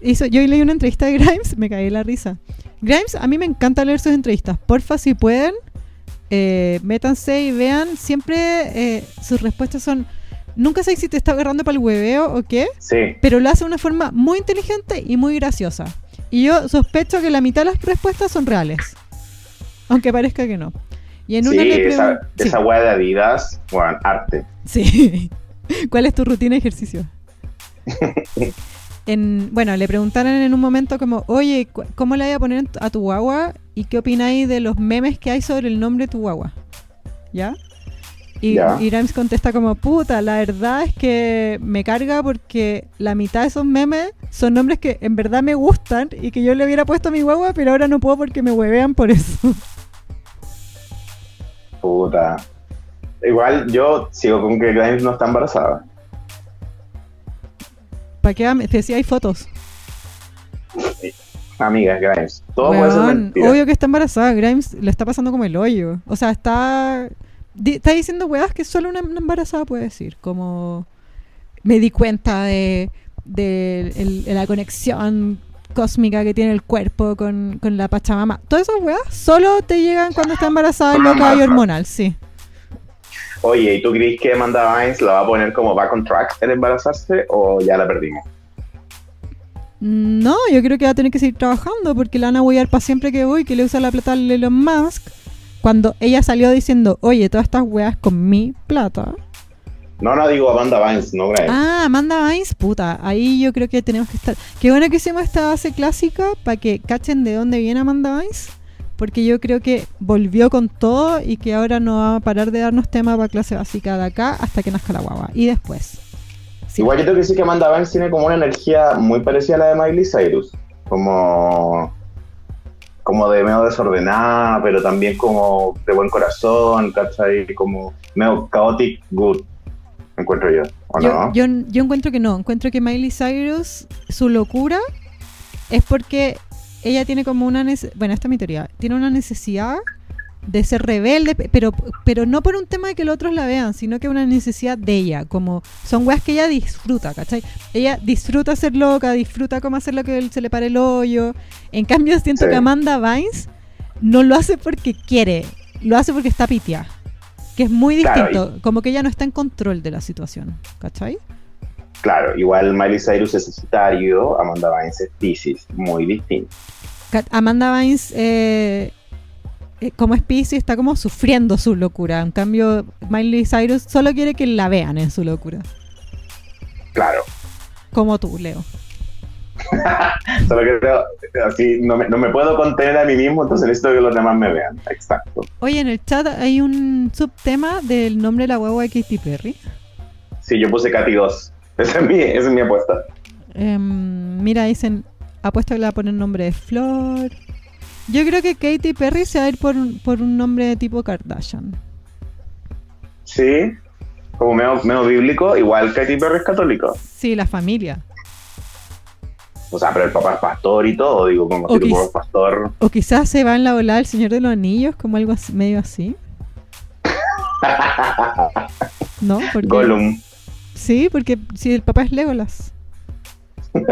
hizo. Yo leí una entrevista de Grimes, me caí la risa. Grimes, a mí me encanta leer sus entrevistas. Porfa, si pueden, eh, métanse y vean. Siempre eh, sus respuestas son. Nunca sé si te está agarrando para el hueveo o qué, Sí, pero lo hace de una forma muy inteligente y muy graciosa. Y yo sospecho que la mitad de las respuestas son reales. Aunque parezca que no. Y en sí, una le esa, sí, esa wea de Adidas, bueno, arte. sí. ¿Cuál es tu rutina de ejercicio? En, bueno, le preguntaron en un momento como, oye, ¿cómo le voy a poner a tu guagua? ¿Y qué opináis de los memes que hay sobre el nombre de tu guagua? ¿Ya? Y, Ya. y Grimes contesta como, puta, la verdad es que me carga porque la mitad de esos memes son nombres que en verdad me gustan y que yo le hubiera puesto a mi guagua, pero ahora no puedo porque me huevean por eso. Puta. Igual yo sigo con que Grimes no está embarazada. ¿Para qué? Te decía, hay fotos. Amiga, Grimes. Todo puede ser mentira. obvio que está embarazada. Grimes le está pasando como el hoyo. O sea, está. está diciendo weas que solo una, una embarazada puede decir. Como. Me di cuenta de. de el- de la conexión cósmica que tiene el cuerpo con, con la Pachamama. Todas esas weas solo te llegan cuando está embarazada y loca y hormonal, sí. Oye, ¿y tú crees que Amanda Bynes la va a poner como back on track en embarazarse o ya la perdimos? No, yo creo que va a tener que seguir trabajando porque la van a huear para siempre que voy, que le usa la plata al Elon Musk. Cuando ella salió diciendo, oye, todas estas weas con mi plata. No, no digo Amanda Vines, no Grimes. Ah, Amanda Vines, puta. Ahí yo creo que tenemos que estar. Qué bueno que hicimos esta base clásica para que cachen de dónde viene Amanda Vines. Porque yo creo que volvió con todo y que ahora no va a parar de darnos tema para clase básica de acá hasta que nazca la guagua. Y después. Sí. Igual yo tengo que decir que Amanda Vines tiene como una energía muy parecida a la de Miley Cyrus. Como. Como de medio desordenada, pero también como de buen corazón, ¿cachai? Como medio chaotic good, encuentro yo. ¿O Yo, no? yo, yo encuentro que no. Encuentro que Miley Cyrus, su locura es porque ella tiene como una. Bueno, esta es mi teoría. Tiene una necesidad de ser rebelde, pe- pero, pero no por un tema de que los otros la vean, sino que una necesidad de ella. Como son weas que ella disfruta, ¿cachai? Ella disfruta ser loca, disfruta como hacer lo que se le pare el hoyo. En cambio, siento Sí. que Amanda Vines no lo hace porque quiere, lo hace porque está pitia. Que es muy Claro, distinto, como que ella no está en control de la situación, ¿cachai? Claro, igual Miley Cyrus es Sagitario, Amanda Vines es Pisces, muy distinto. Amanda Vines, eh, eh, como es Pisces, está como sufriendo su locura. En cambio, Miley Cyrus solo quiere que la vean en su locura. Claro, Como tú, Leo. solo que creo- así no me, no me puedo contener a mí mismo, entonces necesito que los demás me vean. Exacto. Oye, en el chat hay un subtema del nombre de la guagua de Katy Perry. Sí, yo puse Katy 2. Esa es mi, esa es mi apuesta. Em, mira, dicen, apuesto que le va a poner nombre de Flor. Yo creo que Katy Perry se va a ir por, un- por un nombre de tipo Kardashian. Sí, como medio, medio bíblico, igual Katy Perry es católico. Sí, la familia. O sea, pero el papá es pastor y todo, digo, como si tu papá es pastor. O quizás se va en la volada el Señor de los Anillos, como algo así- medio así. ¿No? Porque, Gollum. Sí, porque si el papá es Legolas.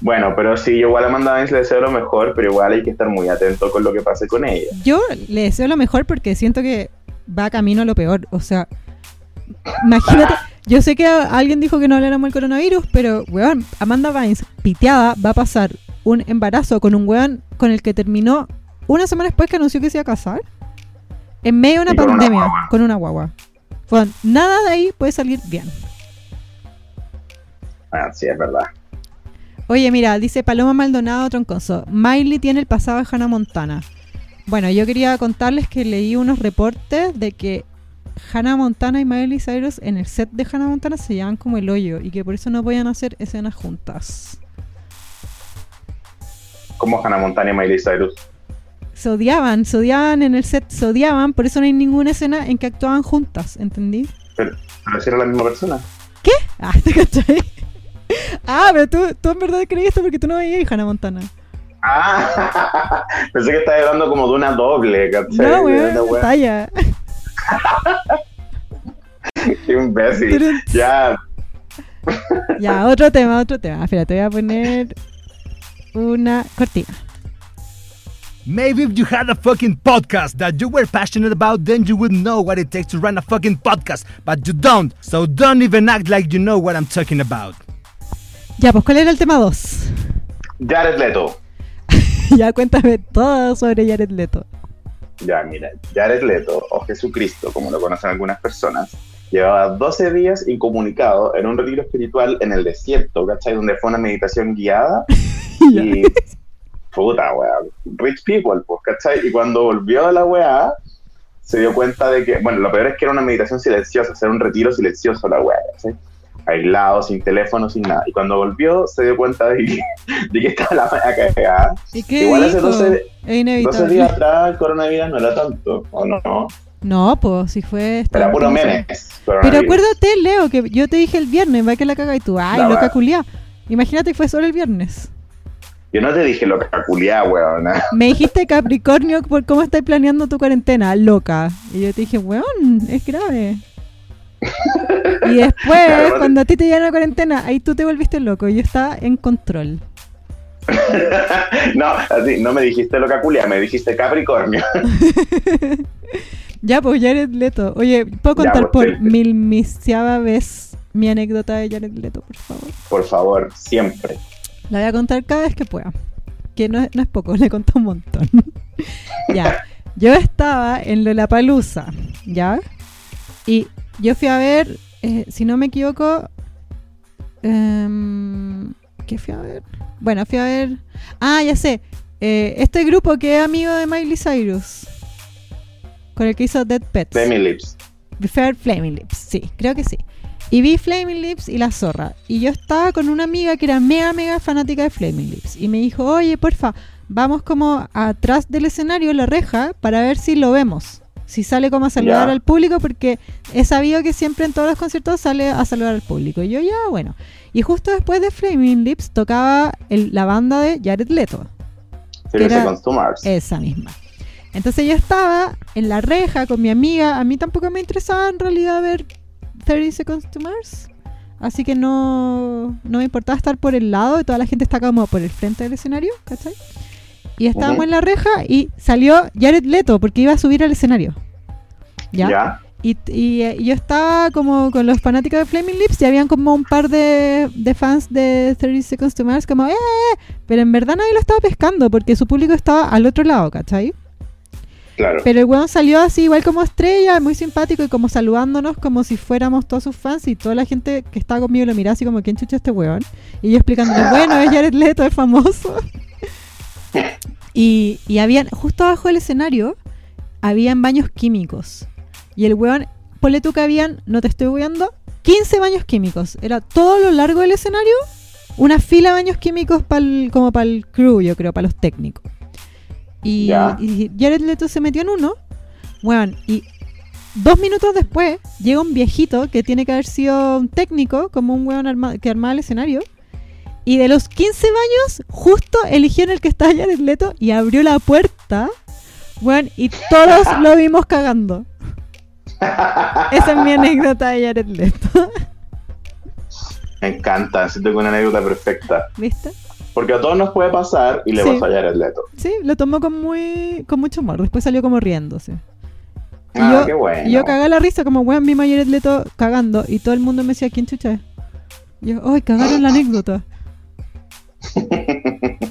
Bueno, pero sí, yo igual a Amanda Vines le deseo lo mejor, pero igual hay que estar muy atento con lo que pase con ella. Yo le deseo lo mejor porque siento que va camino a lo peor. O sea, imagínate. Yo sé que alguien dijo que no habláramos del coronavirus, pero, weón, Amanda Vines, piteada, va a pasar un embarazo con un weón con el que terminó una semana después que anunció que se iba a casar. En medio de una Y con una pandemia, guagua. con una guagua. Weón, nada de ahí puede salir bien. Ah, sí, es verdad. Oye, mira, dice Paloma Maldonado Troncoso. Miley tiene el pasado de Hannah Montana. Bueno, yo quería contarles que leí unos reportes de que Hannah Montana y Miley Cyrus en el set de Hannah Montana se llevan como el hoyo y que por eso no podían hacer escenas juntas. Como Hannah Montana y Miley Cyrus. Se odiaban, se odiaban en el set, se odiaban, por eso no hay ninguna escena en que actuaban juntas, ¿entendí? Pero si era la misma persona. Ah, ¿te cachai? Ah, pero tú, tú en verdad creías esto porque tú no veías Hannah Montana. Ah, pensé que estabas hablando como de una doble, ¿cachai? No, weón, talla. Qué imbécil. Turun. Ya, Ya, otro tema, otro tema. Espera, te voy a poner una cortina. Maybe if you had a fucking podcast that you were passionate about, then you would know what it takes to run a fucking podcast, but you don't. So don't even act like you know what I'm talking about. Ya, pues, ¿cuál era el tema 2? Jared Leto. ya, cuéntame todo sobre Jared Leto. Ya, mira, Jared Leto, o Jesucristo, como lo conocen algunas personas, llevaba 12 días incomunicado en un retiro espiritual en el desierto, ¿cachai? Donde fue una meditación guiada y... Puta, weá. Rich people, pues, ¿cachai? Y cuando volvió a la weá, se dio cuenta de que... Bueno, lo peor es que era una meditación silenciosa, hacer un retiro silencioso la weá, ¿cachai? Aislado, sin teléfono, sin nada. Y cuando volvió, se dio cuenta de que, de que estaba la weá cagada. ¿Y qué Igual hace dijo? 12 es 12 inevitable. días atrás el coronavirus no era tanto, ¿o no? No, pues, si fue... Era puro memes. Pero acuérdate, Leo, que yo te dije el viernes, va que la caga y tú, ay, La loca weá. culiá. Imagínate que fue solo el viernes. Yo no te dije lo que culiá, weón. Me dijiste Capricornio por cómo estás planeando tu cuarentena, loca. Y yo te dije, weón, es grave. Y después, Claro, cuando a ti te llegan la cuarentena, ahí tú te volviste loco. y Yo estaba en control. no, así, no me dijiste lo que culiá, me dijiste Capricornio. Ya, pues Jared Leto. Oye, ¿puedo Ya, contar pues, por sí. mil vez mi anécdota de Jared Leto, por favor? Por favor, siempre. La voy a contar cada vez que pueda. Que no es, no es poco, le conté un montón. ya. Yo estaba en Lollapalooza, ¿ya? Y yo fui a ver, eh, si no me equivoco, em, ¿qué fui a ver? Bueno, fui a ver, ah, ya sé, eh, este grupo que es amigo de Miley Cyrus, con el que hizo Dead Pets. Flaming Lips. Fair Flaming Lips, sí, creo que sí. Y vi Flaming Lips y La Zorra. Y yo estaba con una amiga que era mega, mega fanática de Flaming Lips. Y me dijo, oye, porfa, vamos como atrás del escenario, la reja, para ver si lo vemos. Si sale como a saludar al público, porque he sabido que siempre en todos los conciertos sale a saludar al público. Y yo ya, bueno. Y justo después de Flaming Lips tocaba el- la banda de Jared Leto. Esa misma. Entonces yo estaba en la reja con mi amiga. A mí tampoco me interesaba en realidad ver 30 Seconds to Mars. Así que no, no me importaba estar por el lado y toda la gente está como por el frente del escenario, ¿cachai? Y estábamos en la reja y salió Jared Leto porque iba a subir al escenario. ¿Ya? ¿Ya? Y, y, eh, yo estaba como con los fanáticos de Flaming Lips y habían como un par de, de fans de 30 Seconds to Mars como ¡eh! Pero en verdad nadie lo estaba pescando porque su público estaba al otro lado, ¿cachai? Claro. Pero el weón salió así igual como estrella, muy simpático y como saludándonos como si fuéramos todos sus fans y toda la gente que estaba conmigo lo miraba así como ¿quién chucha este weón? Y yo explicándole, bueno, es Jared Leto, es famoso. y, y habían, justo abajo del escenario, habían baños químicos. Y el weón, ponle tú que habían, no te estoy weando, 15 baños químicos. Era todo lo largo del escenario, una fila de baños químicos pa'l- como para el crew, yo creo, para los técnicos. Y, Ya. y Jared Leto se metió en uno, weón, y dos minutos después llega un viejito que tiene que haber sido un técnico, como un weón arma- que armaba el escenario. Y de los 15 baños, justo eligieron el que estaba Jared Leto y abrió la puerta. Weón, y todos lo vimos cagando. Esa es mi anécdota de Jared Leto. Me encanta, siento que una anécdota perfecta. ¿Viste? Porque a todos nos puede pasar y le Sí. a Jared Leto. Sí, lo tomó con muy con mucho humor. Después salió como riéndose. Y Ah, yo, qué bueno. yo cagué la risa como, weón, vi Jared Leto cagando. Y todo el mundo me decía, ¿quién chucha es? Y yo, ¡ay, cagaron la anécdota!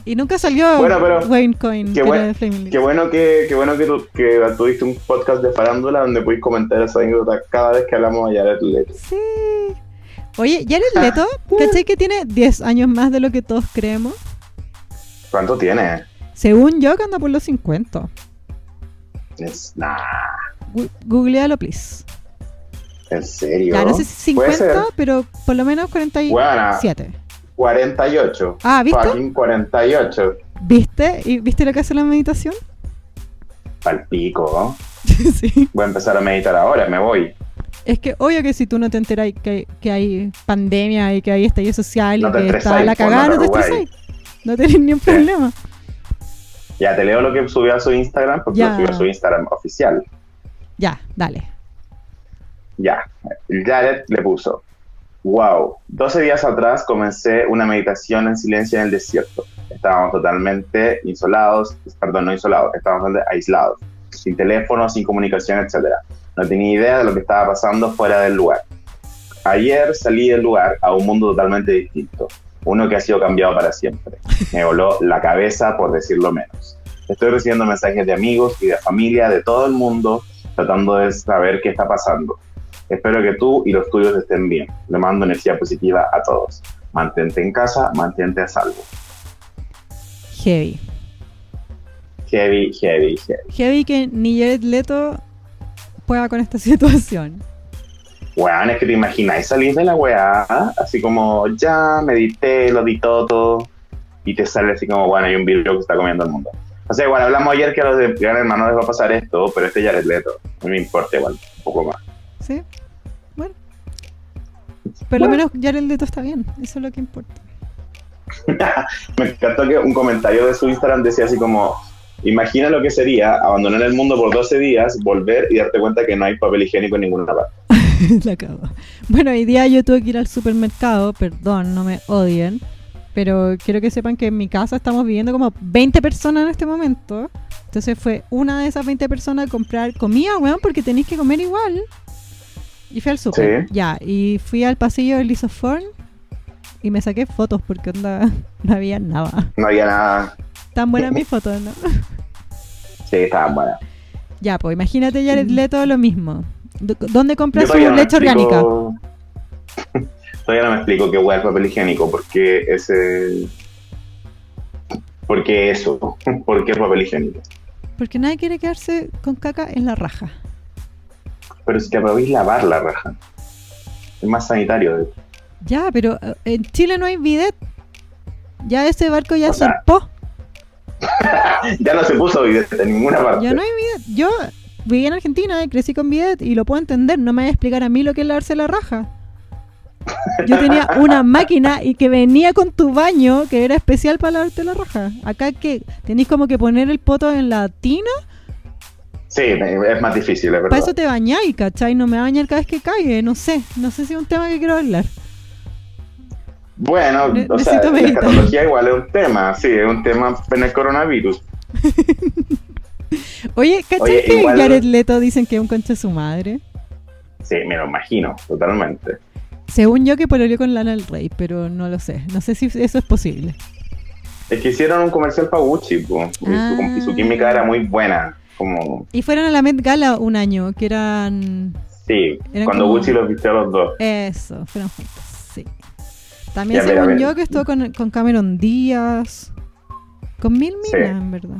y nunca salió Bueno, pero Wayne Coyne, qué buen-. Qué bueno que, qué bueno que, tú, que tuviste un podcast de farándula donde puedes comentar esa anécdota cada vez que hablamos de Jared Leto. Sí. Oye, Jared Leto, ¿cachai que tiene 10 años más de lo que todos creemos? ¿Cuánto tiene? Según yo, que anda por los 50. Es, nah, Gu- Googlealo, please. en serio. Ya, no sé si Puede 50, ser. pero por lo menos 47. Buena, 48. Ah, ¿viste? Fucking 48. ¿Viste? ¿Y viste lo que hace la meditación? Palpico. sí. Voy a empezar a meditar ahora, me voy. Es que obvio que si tú no te enteras que, que hay pandemia y que hay estallido social No y que está la cagada, no te estresáis. No tenés ni un problema. Ya te leo lo que subió a su Instagram porque Ya. lo subió a su Instagram oficial. Ya, dale. Ya, Jared le puso, wow, 12 días atrás comencé una meditación en silencio en el desierto. Estábamos totalmente insolados, perdón, no insolados, estábamos aislados, sin teléfono, sin comunicación, etc. No tenía idea de lo que estaba pasando fuera del lugar. Ayer salí del lugar a un mundo totalmente distinto, uno que ha sido cambiado para siempre. Me voló la cabeza, por decirlo menos. Estoy recibiendo mensajes de amigos y de familia de todo el mundo tratando de saber qué está pasando. Espero que tú y los tuyos estén bien. Le mando energía positiva a todos. Mantente en casa, mantente a salvo. Heavy. Heavy, heavy, heavy. Heavy que ni Jared Leto pueda con esta situación. Weón, es que te imagináis salir de la weá, así como ya medité, lo di todo, y te sale así como, bueno, hay un virus que está comiendo el mundo. O sea, igual hablamos ayer que a los de Gran Hermano les va a pasar esto, pero este ya es Leto. No me importa igual, un poco más. ¿Sí? Bueno. Pero lo menos Jared Leto está bien. Eso es lo que importa. Me encantó que un comentario de su Instagram decía así como, imagina lo que sería abandonar el mundo por 12 días, volver y darte cuenta que no hay papel higiénico en ninguna parte. la cago. Bueno, hoy día yo tuve que ir al supermercado, perdón, no me odien, pero quiero que sepan que en mi casa estamos viviendo como 20 personas en este momento. Entonces fue una de esas 20 personas a comprar comida, weón, porque tenéis que comer igual. Y fui al super. Sí. Ya, y fui al pasillo del Lisoform y me saqué fotos porque onda, no había nada. No había nada. Tan buenas mis fotos, ¿no? Sí, estaban buenas. Ya, pues imagínate Jared Leto lo mismo. ¿Dónde compra Yo su no leche orgánica? todavía no me explico qué hueá es papel higiénico, porque ese. ¿Por qué eso? ¿Por qué papel higiénico? Porque nadie quiere quedarse con caca en la raja. Pero es que podéis lavar la raja. Es más sanitario. hecho. Ya, pero eh, en Chile no hay bidet. Ya ese barco ya zarpó. Ya no se puso bidet en ninguna parte. Ya no hay bidet. Yo viví en Argentina y crecí con bidet y lo puedo entender. No me voy a explicar a mí lo que es lavarse la raja. Yo tenía una máquina y que venía con tu baño que era especial para lavarte la raja. Acá que tenéis como que poner el poto en la tina, Sí, es más difícil, es para eso te bañáis, ¿cachai? No me bañar cada vez que caiga, no sé. No sé si es un tema que quiero hablar. Bueno, o sea, la escatología igual es un tema, sí, es un tema en el coronavirus. Oye, ¿cachai que igual- Jared Leto dicen que es un concha de su madre? Sí, me lo imagino, totalmente. Según yo que pololeó con Lana del Rey, pero no lo sé. No sé si eso es posible. Es que hicieron un comercial para Gucci, po, y, su, Ah. y su química era muy buena. Como, Y fueron a la Met Gala un año, que eran... sí, Eran cuando como- Gucci los vistió a los dos. Eso, fueron juntos. También Ya, según mira. yo que estuvo con, con Cameron Díaz. Con mil minas, Sí. en verdad.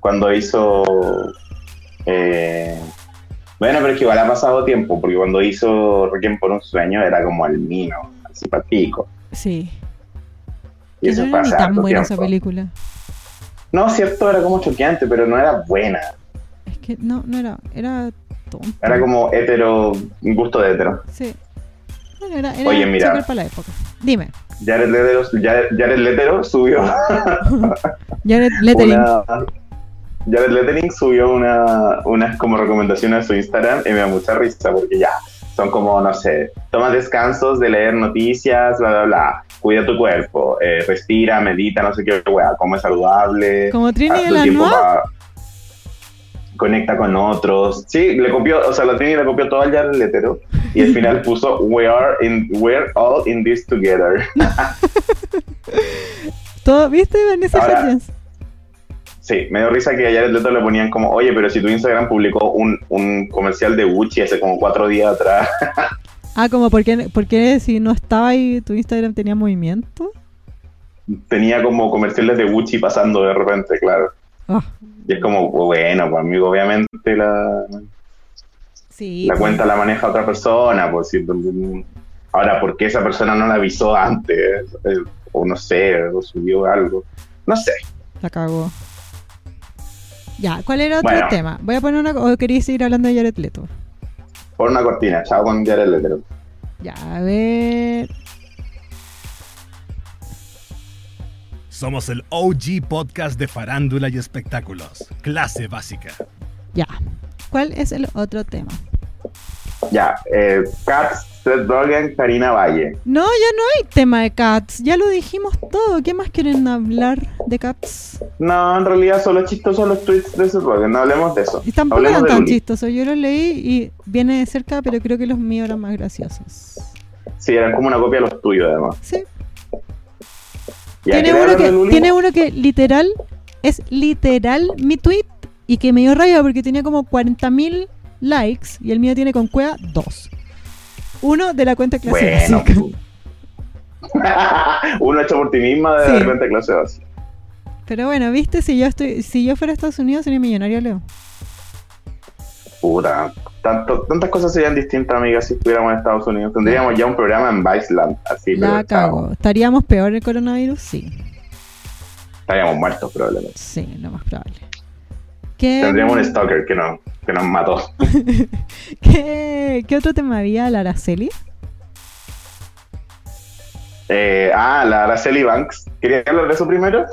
Cuando hizo. eh, bueno, pero es que igual ha pasado tiempo, porque cuando hizo Requiem por un sueño era como el mino, así para pico. Sí. Y eso no era ni hace tan buena esa película. No, cierto, era como choqueante, pero no era buena. Es que no, no era... Era tonto. Era como hetero, un gusto de hetero. Sí. Bueno, era, era Oye, mira. para la época. Dime. Jared Leto, Jared, Jared Leto subió Jared Lettering. una. Jared Lettering subió una, unas como recomendaciones a su Instagram y me da mucha risa porque ya son como, no sé, toma descansos de leer noticias, bla, bla, bla. Cuida tu cuerpo, eh, respira, medita, no sé qué, weá, come saludable. Como Trini de la Conecta con otros. Sí, le copió, o sea, la Trini le copió todo al Jared Lettero y al final puso We are in, we're all in this together. Todo, ¿Viste? Vanessa Ahora- Hudgens. Sí, me dio risa que a Jared Leto le ponían como, oye, pero si tu Instagram publicó un, un comercial de Gucci hace como cuatro días atrás, Ah, como porque, porque si no estaba ahí tu Instagram tenía movimiento. tenía como comerciales de Gucci pasando de repente, claro. Ah, Y es como, bueno, pues amigo, obviamente la, sí. la pues, cuenta la maneja otra persona, pues si, ahora, ¿por qué esa persona no la avisó antes? Eh, O no sé, o subió algo. No sé. La cagó. Ya, ¿cuál era otro Bueno. tema? Voy a poner una... ¿O queréis seguir hablando de Jared Leto? Por una cortina, chao con Jared Leto. Ya, a ver... Somos el OG podcast de farándula y espectáculos. Clase básica. Ya. ¿Cuál es el otro tema? Ya, eh, Cats, Seth Rogen, Karina Valle. No, ya no hay tema de Cats. Ya lo dijimos todo. ¿Qué más quieren hablar de Cats? No, en realidad solo chistosos los tweets de Seth Rogen, no hablemos de eso. Y tampoco hablemos eran tan chistosos. Yo los leí y viene de cerca, pero creo que los míos eran más graciosos. Sí, eran como una copia de los tuyos, además. Sí. Tiene ¿querés uno, que, tiene uno que literal es literal mi tweet y que me dio rabia porque tenía como 40.000 likes y el mío tiene con cueva dos. Uno de la cuenta clase Bueno. básica. Uno hecho por ti misma de Sí. repente clase básica. Pero bueno, viste, si yo estoy, si yo fuera a Estados Unidos sería millonario, Leo. Puta, tanto, tantas cosas serían distintas, amigas, si estuviéramos en Estados Unidos. Tendríamos ya un programa en Viceland, así, La cago. ¿Estaríamos peor el coronavirus? Sí. Estaríamos muertos, probablemente. Sí, lo más probable. ¿Qué, Tendríamos un stalker que, no, que nos mató. ¿qué, qué otro tema había? ¿La Araceli? Eh, ah, la Araceli Banks. ¿Quería hablar de eso primero?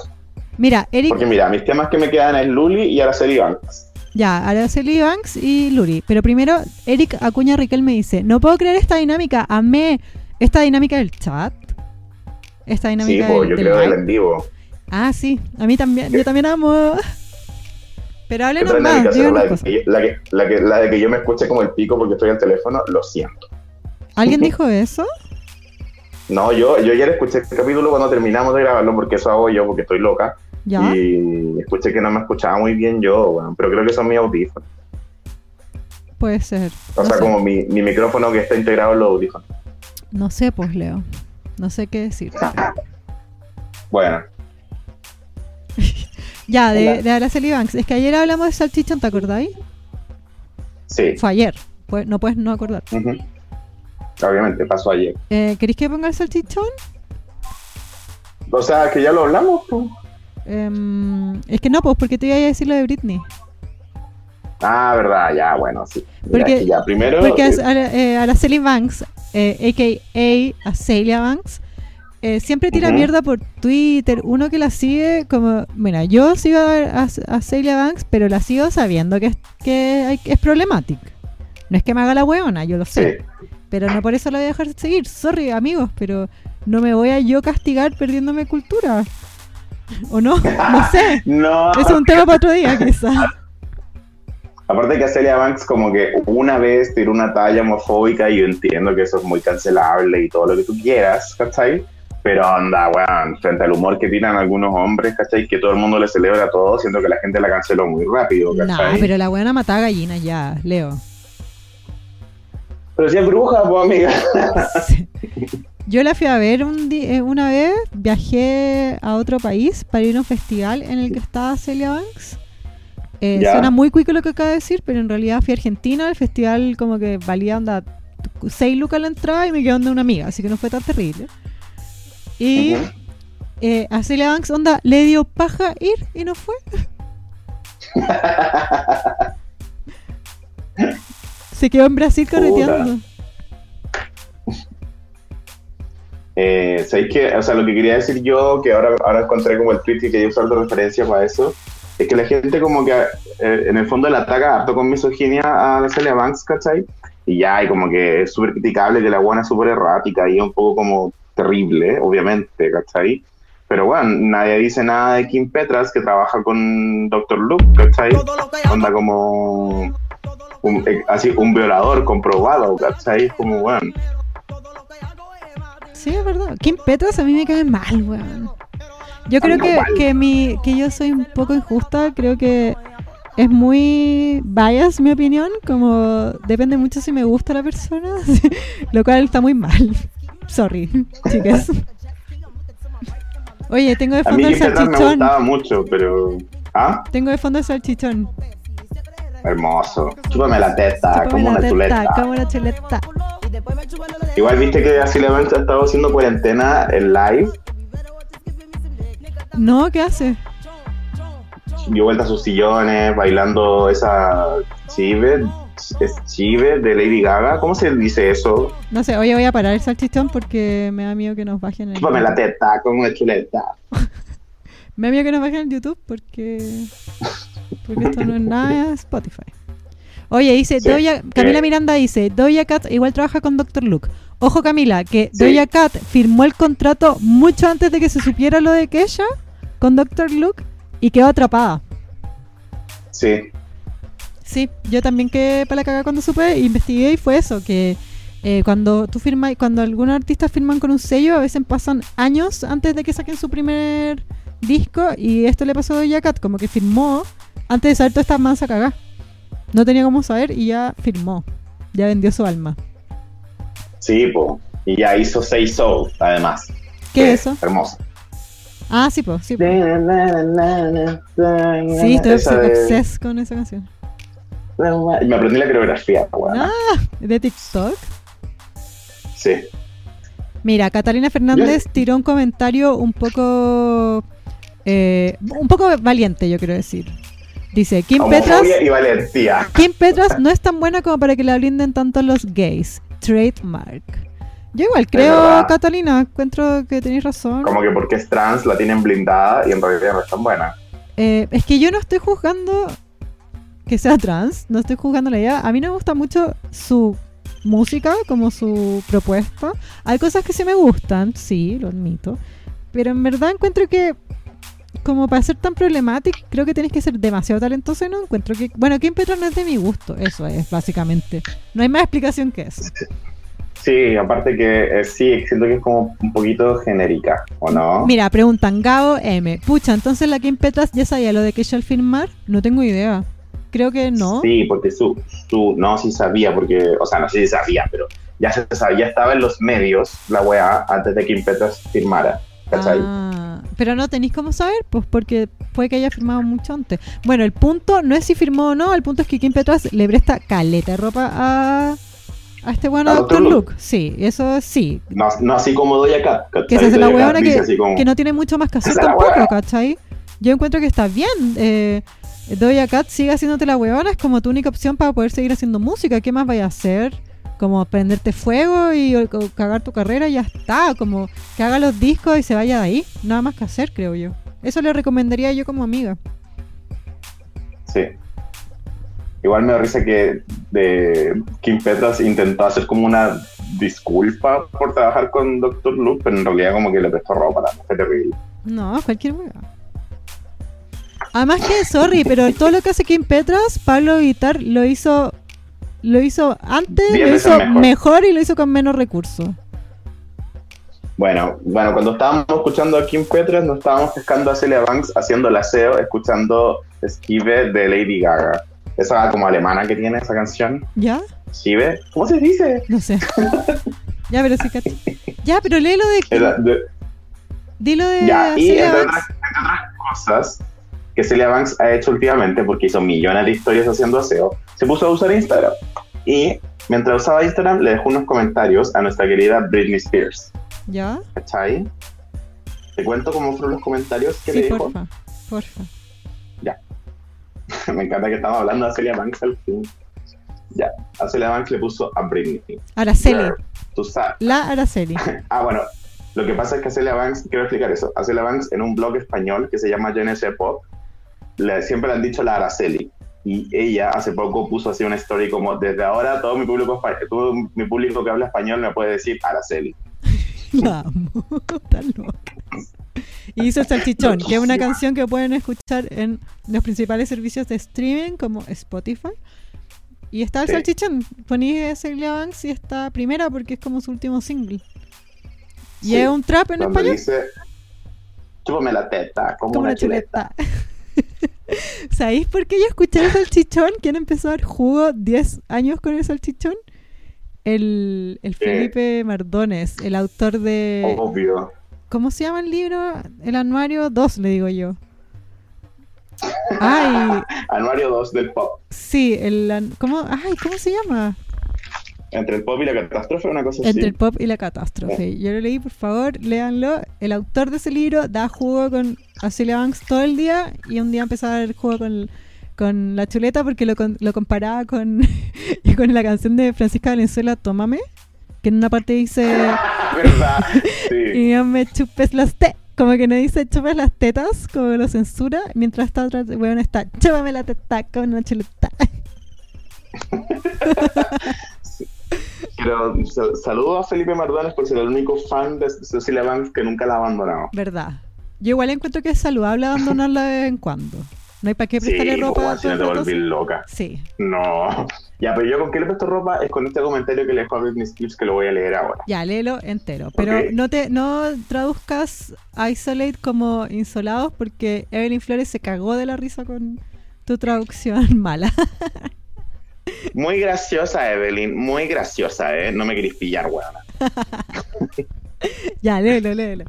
Mira, Eric, Porque mira, mis temas que me quedan es Luli y Araceli Banks. Ya, Araceli Banks y Luri. Pero primero, Eric Acuña Riquel me dice, no puedo creer esta dinámica, amé esta dinámica del chat. Esta Sí, dinámica pues, del, yo del creo del en vivo. Ah, sí, a mí también, yo también amo. Pero ¿Qué háblenos otra dinámica más, La, que la, que, la, que, la de que yo me escuche como el pico porque estoy al teléfono, lo siento. ¿Alguien dijo eso? No, yo, yo ayer escuché el capítulo cuando terminamos de grabarlo porque eso hago yo, porque estoy loca. ¿Ya? Y escuché que no me escuchaba muy bien yo, pero creo que son mis audífonos. puede ser. O no sea, sé. como mi, mi micrófono que está integrado en los audífonos. No sé, pues, Leo. No sé qué decir. Bueno, Ya, de, Hola. de Araceli Banks. Es que ayer hablamos de salchichón, ¿te acordáis? sí. Fue ayer. Pues, no puedes no acordar. Ujú. Obviamente, pasó ayer. Eh, ¿Queréis que ponga el salchichón? O sea, que ya lo hablamos. pues. Em, es que no, pues, porque te iba a decir lo de Britney. Ah, verdad, ya, bueno, sí. Mira, Porque- ya, primero. Porque eh, Ara- eh, Araceli Banks, eh, a.k.a. Acelia Banks, eh, siempre tira mierda por Twitter. Uno que la sigue como... Mira, yo sigo a, a, a Celia Banks, pero la sigo sabiendo que es, que hay- es problemática. No es que me haga la hueona, yo lo sé. sí. Pero no por eso la voy a dejar de seguir. Sorry, amigos, pero no me voy a yo castigar perdiéndome cultura. ¿O no? No sé. No. Es un tema para otro día, quizás. Aparte que Celia Banks como que una vez tiró una talla homofóbica y yo entiendo que eso es muy cancelable y todo lo que tú quieras, ¿cachai? Pero anda, weón, frente al humor que tiran algunos hombres, ¿cachai? Que todo el mundo le celebra todo, siento que la gente la canceló muy rápido, No, ¿cachai? pero la buena mataba gallinas ya, Leo. Pero si es bruja, pues amiga. Sí. Yo la fui a ver un eh, una vez, viajé a otro país para ir a un festival en el que estaba Celia Banks. Eh, suena muy cuico lo que acabo de decir, pero en realidad fui a Argentina, el festival como que valía onda 6 lucas la entrada y me quedó onda una amiga, así que no fue tan terrible. Y eh, a Celia Banks onda le dio paja ir y no fue. Se quedó en Brasil Puta. correteando. Eh, ¿Sabéis que, o sea, lo que quería decir yo, que ahora, ahora encontré como el tweet que quería usar de referencia para eso, es que la gente como que eh, en el fondo la ataca harto con misoginia a la Celia Banks, ¿cachai? Y ya, y como que es súper criticable, que la buena es súper errática y un poco como terrible, obviamente, ¿cachai? Pero bueno, nadie dice nada de Kim Petras, que trabaja con Dr. Luke, ¿cachai? Onda como un, eh, así, un violador comprobado, ¿cachai? Como, bueno, Sí, es verdad. Kim Petras a mí me cae mal, weón. Yo creo que, que, mi, que yo soy un poco injusta. Creo que es muy bias mi opinión. Como depende mucho si me gusta la persona. Lo cual está muy mal. Sorry, chicas. Oye, tengo de a mí fondo el Petras me salchichón. gustaba mucho, pero... ¿Ah? Tengo de fondo el salchichón. Hermoso. Chúpame la teta, Chúpame como la una teta, chuleta. como una chuleta. Igual viste que así la ha estado haciendo cuarentena en live. No, ¿qué hace? Dio vuelta a sus sillones, bailando esa chive, es chive de Lady Gaga. ¿Cómo se dice eso? No sé, oye, voy a parar el salchichón porque me da miedo que nos bajen el. Chúpame la teta, como una chuleta. Me da miedo que nos bajen en YouTube porque. Porque esto no es nada Spotify. Oye, dice Sí. Doja, Camila Eh. Miranda dice, Doja Cat igual trabaja con Dr. Luke. Ojo Camila, que Sí. Doja Cat firmó el contrato mucho antes de que se supiera lo de Kesha con Dr. Luke y quedó atrapada. Sí, Sí, yo también quedé para la caga cuando supe, investigué y fue eso, que eh, cuando tú firmas, cuando algunos artistas firman con un sello, a veces pasan años antes de que saquen su primer disco y esto le pasó a Cat, como que firmó antes de saber toda esta mansa cagá. No tenía cómo saber y ya firmó, ya vendió su alma. sí, po. Y ya hizo seis Soul, además. ¿Qué es eso? Hermoso. Ah, sí, pues, sí. po. Sí, estoy obses- con esa canción. Me aprendí la coreografía, weón. Ah, de TikTok. Sí. Mira, Catalina Fernández tiró un comentario un poco. Eh, un poco valiente, yo quiero decir. Dice: Kim Petras, Homofobia y valentía. Kim Petras no es tan buena como para que la blinden tanto los gays. Trademark. Yo igual creo. Catalina, encuentro que tenéis razón. Como que porque es trans la tienen blindada y en realidad no es tan buena. Eh, es que yo no estoy juzgando que sea trans, no estoy juzgando la idea. A mí no me gusta mucho su música, como su propuesta. Hay cosas que sí me gustan, sí, lo admito. Pero en verdad encuentro que, como para ser tan problemático, creo que tienes que ser demasiado talentoso y no encuentro que... Bueno, Kim Petras no es de mi gusto, eso es, básicamente. No hay más explicación que eso. Sí, aparte que eh, sí, siento que es como un poquito genérica, ¿o no? Mira, preguntan Gabo M. Pucha, entonces la Kim Petras ya sabía lo de que al firmar. No tengo idea. creo que no. Sí, porque su, su, no, sí sabía, porque, o sea, no sé si sabía, pero ya se sabía, ya estaba en los medios la weá antes de que Kim Petras firmara. ¿Cachai? Ah, pero no tenéis cómo saber, pues porque puede que haya firmado mucho antes. Bueno, el punto no es si firmó o no, el punto es que Kim Petras le presta caleta de ropa a, a este bueno ¿A Doctor. Luke. Sí, eso sí. No, no así como Doja Cat. ¿cachai? Que se hace la huevona que, así como- que no tiene mucho más que hacer tampoco. ¿cachai? Yo encuentro que está bien. Eh, Doja Cat sigue haciéndote la huevona, es como tu única opción para poder seguir haciendo música. ¿Qué más vaya a hacer? Como prenderte fuego y o- cagar tu carrera y ya está. Como que haga los discos y se vaya de ahí. Nada más que hacer, creo yo. Eso le recomendaría yo como amiga. Sí. Igual me da risa que de Kim Petras intentó hacer como una disculpa por trabajar con Dr. Luke, pero en realidad como que le prestó ropa, fue terrible. No, cualquier hueá. Además que, sorry, pero todo lo que hace Kim Petras, Pablo Guitar lo hizo lo hizo antes, lo hizo mejor. mejor. y lo hizo con menos recursos. Bueno, bueno, cuando estábamos escuchando a Kim Petras, nos estábamos pescando a Celia Banks haciendo el aseo, escuchando Esquive de Lady Gaga. Esa como alemana que tiene esa canción. ¿Ya? ¿Esquive? ¿Cómo se dice? No sé. ya, pero sí, cacho. Ya, pero léelo de. Dilo de. Ya, y entre otras, entre otras cosas que Celia Banks ha hecho últimamente, porque hizo millones de historias haciendo aseo, se puso a usar Instagram. Y mientras usaba Instagram, le dejó unos comentarios a nuestra querida Britney Spears. ¿Ya? ¿Cachai? Te cuento cómo fueron los comentarios que le dijo. porfa. Porfa. Me encanta que estamos hablando de Celia Banks al fin. Ya, a Celia Banks le puso a Britney. Araceli. Tú sabes. La Araceli. Ah, bueno, lo que pasa es que Celia Banks, quiero explicar eso, a Celia Banks en un blog español que se llama GNS Pop, le, siempre le han dicho la Araceli. Y ella hace poco puso así una story como, desde ahora todo mi público, todo mi público que habla español me puede decir Araceli. Amo. Está loca. Y hizo Salchichón, que es una canción que pueden escuchar en los principales servicios de streaming como Spotify. Y está el Sí. Salchichón. Poní Celia Banks y está primera porque es como su último single. Y Sí, es un trap en Donde español. dice, chúpame la teta, como, Como una una chuleta. chuleta. ¿Sabéis por qué yo escuché el salchichón? ¿Quién empezó a dar jugo 10 años con el salchichón? El, el. Felipe Mardones, el autor de... Obvio. ¿Cómo se llama el libro? El anuario 2, le digo yo. Ay, Anuario 2 del pop. sí, el... ¿Cómo, ay, ¿cómo se llama? Entre el pop y la catástrofe, una cosa Entre así. el pop y la catástrofe. Yo lo leí, por favor, léanlo. El autor de ese libro da jugo con a Celia Banks todo el día y un día empezó a dar jugo con, con la chuleta porque lo, con- lo comparaba con, con la canción de Francisca Valenzuela, Tómame, que en una parte dice, ¿Verdad? Sí. y no me chupes las te como que no dice chupes las tetas, como que lo censura, mientras esta otra weón está, chúpame la teta con una chuleta. Saludo a Felipe Mardones por ser el único fan de Cecilia Banks que nunca la ha abandonado. Verdad. Yo igual encuentro que es saludable abandonarla de vez en cuando. No hay para qué Sí, prestarle ropa. pues, si todo no te volví loca. Sí. No. Ya, pero yo con qué le presto ropa es con este comentario que le dejó a Britney Spears que lo voy a leer ahora. Ya, léelo entero. Pero Ok. no te no traduzcas Isolate como insolados porque Evelyn Flores se cagó de la risa con tu traducción mala. Muy graciosa, Evelyn. Muy graciosa, ¿eh? No me queréis pillar, weón. ya, léelo, léelo.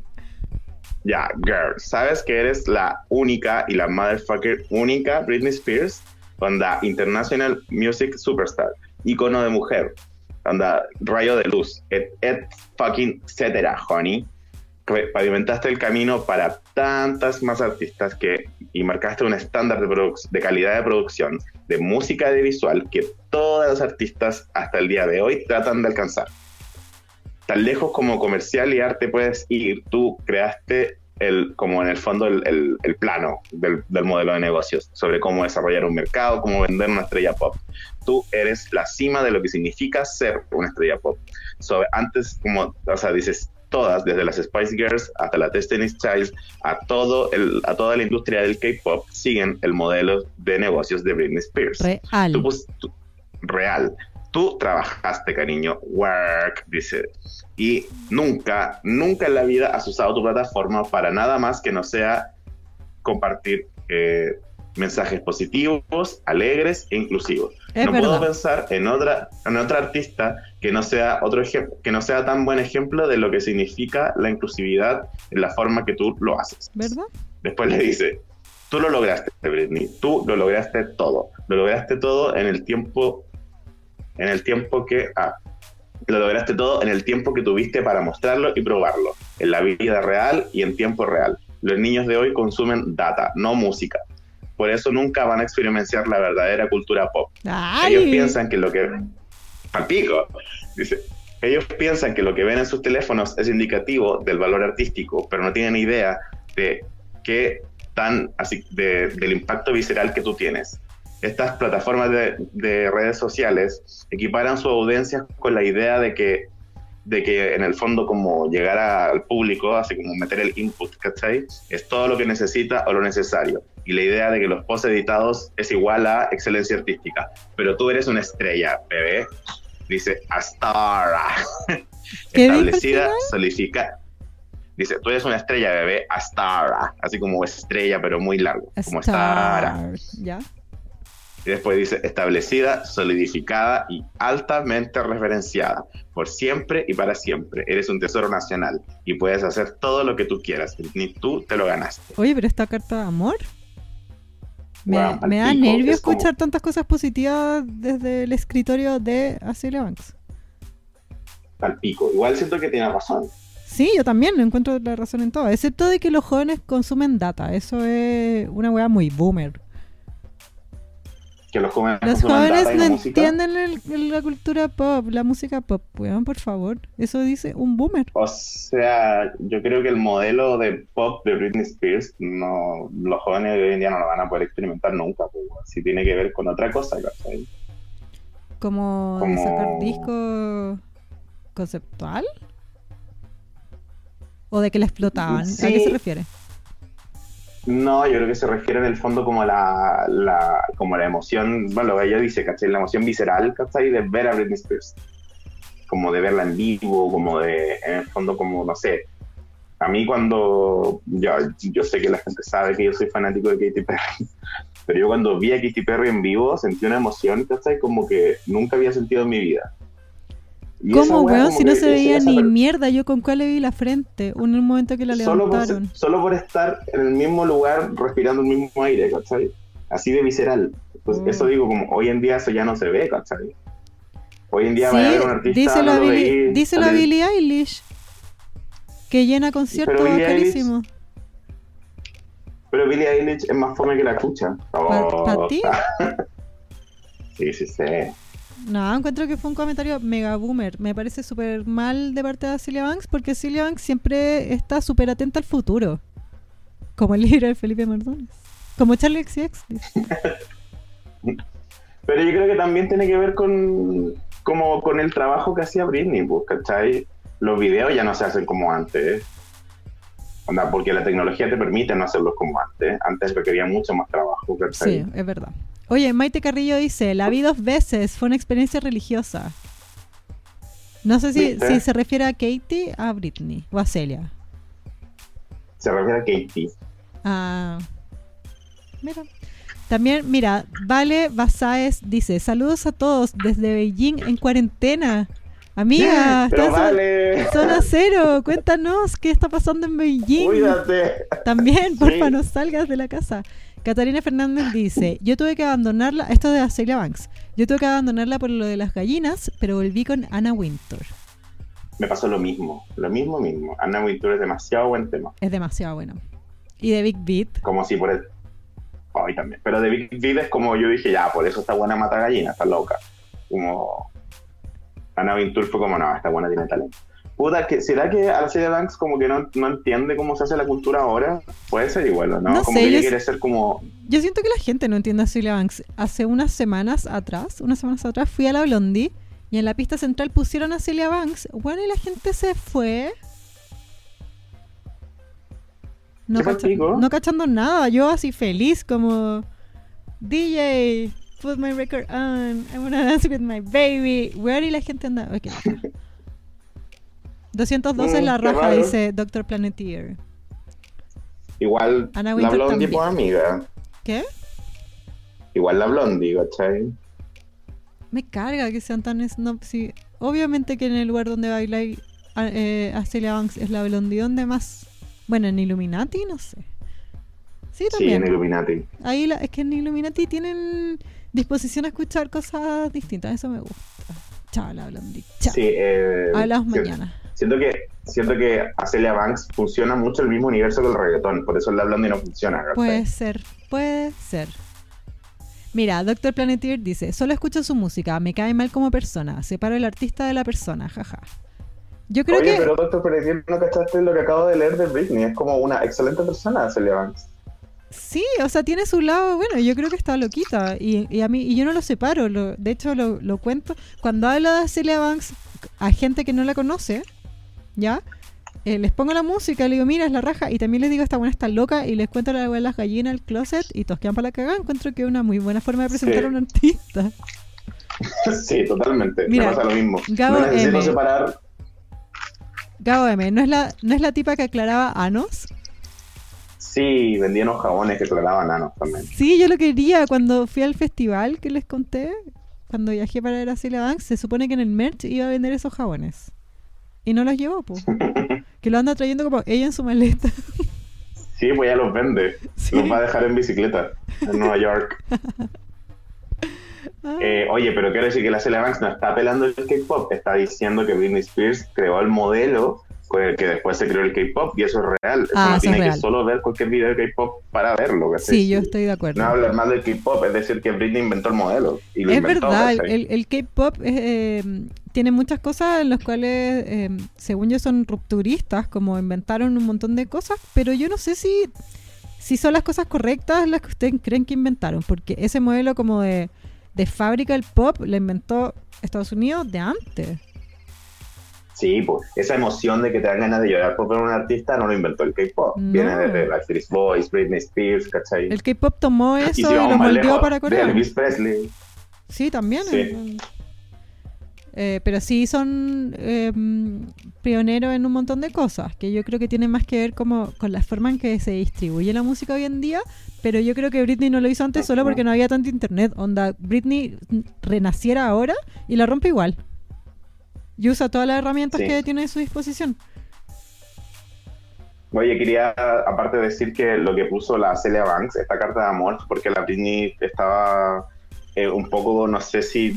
Ya, girl, ¿sabes que eres la única y la motherfucker única Britney Spears? Onda International Music Superstar, icono de mujer, onda rayo de luz, et, et fucking etcétera, honey. Pavimentaste el camino para tantas más artistas que y marcaste un estándar de, de calidad de producción, de música de visual que todas las artistas hasta el día de hoy tratan de alcanzar tan lejos como comercial y arte puedes ir, tú creaste el, como en el fondo el, el- el plano del, del modelo de negocios sobre cómo desarrollar un mercado, cómo vender una estrella pop. Tú eres la cima de lo que significa ser una estrella pop. So, antes, como, o sea, dices todas, desde las Spice Girls hasta la Destiny's Child, a, todo el, a toda la industria del K-pop, siguen el modelo de negocios de Britney Spears. Real. Tú, pues, tú- real. Tú trabajaste, cariño. Work, dice. Y nunca, nunca en la vida has usado tu plataforma para nada más que no sea compartir eh, mensajes positivos, alegres e inclusivos. Es no verdad. puedo pensar en otra, en otra artista que no sea otro ejemplo, que no sea tan buen ejemplo de lo que significa la inclusividad en la forma que tú lo haces. ¿Verdad? Después le dice, tú lo lograste, Britney, tú lo lograste todo, lo lograste todo en el tiempo, en el tiempo que, ah, lo lograste todo en el tiempo que tuviste para mostrarlo y probarlo, en la vida real y en tiempo real. Los niños de hoy consumen data, no música. Por eso nunca van a experimentar la verdadera cultura pop. ¡Ay! Ellos piensan que lo que. Pico. Dice. Ellos piensan que lo que ven en sus teléfonos es indicativo del valor artístico, pero no tienen idea de qué tan así de- del impacto visceral que tú tienes. Estas plataformas de, de redes sociales equiparan su audiencia con la idea de que, de que en el fondo como llegar al público, así como meter el input, ¿cachai? Es todo lo que necesita o lo necesario. Y la idea de que los posts editados es igual a excelencia artística. Pero tú eres una estrella, bebé. Dice, Astara. ¿Qué dijo al Establecida, final? solidifica. Dice, tú eres una estrella, bebé, Astara. Así como estrella, pero muy largo. Como Astara. Star. ¿Ya? Y después dice, establecida, solidificada y altamente referenciada. Por siempre y para siempre. Eres un tesoro nacional y puedes hacer todo lo que tú quieras. Ni tú te lo ganaste. Oye, pero esta carta de amor. Me, Bueno, me da palpico, nervio es como- escuchar tantas cosas positivas desde el escritorio de Azealia Banks. Al pico. Igual siento que tiene razón. Sí, yo también encuentro la razón en todo, excepto de que los jóvenes consumen data. Eso es una weá muy boomer. Que los jóvenes Los no entienden el- la cultura pop, la música pop, weón, por favor. Eso dice un boomer. O sea, yo creo que el modelo de pop de Britney Spears, no, los jóvenes de hoy en día no lo van a poder experimentar nunca. Pues, si tiene que ver con otra cosa, ¿cachai? Como, Como- sacar disco conceptual. ¿O de que la explotaban? ¿A qué se refiere? No, yo creo que se refiere en el fondo como la, la, como la emoción, bueno, ella dice, ¿cachai? La emoción visceral, ¿cachai? De ver a Britney Spears. Como de verla en vivo, como de, en el fondo, como, no sé. A mí cuando, yo, yo sé que la gente sabe que yo soy fanático de Katy Perry, pero yo cuando vi a Katy Perry en vivo sentí una emoción, ¿cachai? Como que nunca había sentido en mi vida. Y ¿Cómo, weón? Si no se veía ni per- mierda, yo con cuál le vi la frente. En un momento que la solo por, levantaron. solo por estar en el mismo lugar respirando el mismo aire, ¿cachai? Así de visceral. Pues Mm. eso digo, como hoy en día eso ya no se ve, ¿cachai? Hoy en día Sí, va a ver un artista. díselo, a no lo Billie, díselo a Billie Eilish. Que llena conciertos carísimos. Pero Billie Eilish es más fome que la cucha. ¿Para Oh, ti? Sí, sí, sí. No, encuentro que fue un comentario mega boomer. Me parece súper mal de parte de Celia Banks porque Celia Banks siempre está súper atenta al futuro. Como el libro de Felipe Mardones. Como Charlie XCX. Pero yo creo que también tiene que ver con como con el trabajo que hacía Britney, pues, ¿cachai? Los videos ya no se hacen como antes. Onda, porque la tecnología te permite no hacerlos como antes. Antes requería mucho más trabajo, ¿cachai? Sí, es verdad. Oye, Maite Carrillo dice, la vi dos veces, fue una experiencia religiosa. No sé si, se refiere a Katie, a Britney o a Celia. Se refiere a Katie. Ah, mira. También, mira, Vale Basáez dice, saludos a todos desde Beijing en cuarentena. Amiga, estás vale, zona cero, cuéntanos qué está pasando en Beijing. cuídate. También, porfa, Sí. no salgas de la casa. Catarina Fernández dice, yo tuve que abandonarla, esto de Celia Banks, yo tuve que abandonarla por lo de las gallinas, pero volví con Anna Wintour. Me pasó lo mismo, lo mismo mismo. Anna Wintour es demasiado buen tema. Es demasiado bueno. Y de Big Beat, Como si por el... Hoy también. Pero de Big Beat es como yo dije, ya, por eso está buena mata gallina, está loca. Como... Anna Wintour fue como, no, esta buena tiene talento. Puta, que ¿será que Arcelia Banks como que no, no entiende cómo se hace la cultura ahora? Puede ser igual, ¿o ¿no? No como sé, que ella quiere ser como... Yo siento que la gente no entiende a Celia Banks. Hace unas semanas atrás, unas semanas atrás, fui a la Blondie y en la pista central pusieron a Celia Banks. Bueno, y la gente se fue. No, no cachando nada. Yo así feliz, como DJ, put my record on. I wanna dance with my baby. Bueno, y la gente anda. ok. 212 es la Mm, qué raja, raro. dice Dr. Planeteer. Igual la Blondie por amiga. ¿Qué? Igual la Blondie, ¿cachai? Me carga que sean tan snob. Sí, obviamente que en el lugar donde baila a- eh, a Celia Banks es la blondie donde más. Bueno, en Illuminati, no sé. Sí, Sí, también. en Illuminati. Ahí la- es que en Illuminati tienen disposición a escuchar cosas distintas. Eso me gusta. Chao, la blondie. Chao. Sí, eh, Hablamos sí, mañana. Siento que, siento que a Celia Banks funciona mucho el mismo universo que el reggaetón, por eso la Blondie no funciona. Puede ser, puede ser. Mira, Doctor Planeteer dice, solo escucho su música, me cae mal como persona, separo el artista de la persona, jaja. Yo creo Oye, que... pero Doctor Peredier, ¿no cachaste lo que acabo de leer de Britney? Es como una excelente persona, Celia Banks. Sí, o sea, tiene su lado, bueno, yo creo que está loquita y, y a mí y yo no lo separo, lo- de hecho lo, lo cuento cuando hablo de Celia Banks a gente que no la conoce, ¿ya? Eh, les pongo la música, le digo, mira, es la raja, y también les digo, esta buena está loca, y les cuento la de las gallinas al closet, y todos quedan para la cagada, encuentro que es una muy buena forma de presentar Sí. a un artista. sí, totalmente. Mira, Me pasa lo mismo. Gabo no necesito M. separar. Gabo M, ¿no es la, no es la tipa que aclaraba Anos? Sí, vendía unos jabones que aclaraban nanos también. Sí, yo lo quería cuando fui al festival que les conté, cuando viajé para ver a Celia Banks, se supone que en el merch iba a vender esos jabones. Y no los llevó, pues. que lo anda trayendo como ella en su maleta. Sí, pues ya los vende. Sí. Los va a dejar en bicicleta en Nueva York. Ah, Eh, oye, pero quiero decir que la Celia Banks no está apelando el K-pop, está diciendo que Britney Spears creó el modelo con el que después se creó el K-pop y eso es real. Eso Ah, no eso tiene es que solo ver cualquier video de K-pop para verlo. sí, yo estoy de acuerdo. No hablar más del K-pop, es decir, que Britney inventó el modelo. Y lo es inventó, verdad, el, el K-pop eh, tiene muchas cosas en las cuales, eh, según yo, son rupturistas, como inventaron un montón de cosas, pero yo no sé si, si son las cosas correctas las que ustedes creen que inventaron, porque ese modelo como de, de fábrica del pop lo inventó Estados Unidos de antes. Sí, pues esa emoción de que te dan ganas de llorar por ver a un artista no lo inventó el K-pop. No. Viene desde Backstreet Boys, Britney Spears, ¿cachai? El K-pop tomó y eso si y, lo lejos, para de Corea. Elvis Presley. Sí, también. Sí. eh, eh, pero sí son eh, pioneros en un montón de cosas, que yo creo que tienen más que ver como con la forma en que se distribuye la música hoy en día, pero yo creo que Britney no lo hizo antes solo porque no había tanto internet. Onda, Britney renaciera ahora y la rompe igual. Y usa todas las herramientas Sí. que tiene a su disposición. Oye, quería aparte decir que lo que puso la Celia Banks, esta carta de amor, porque la Britney estaba eh, un poco, no sé si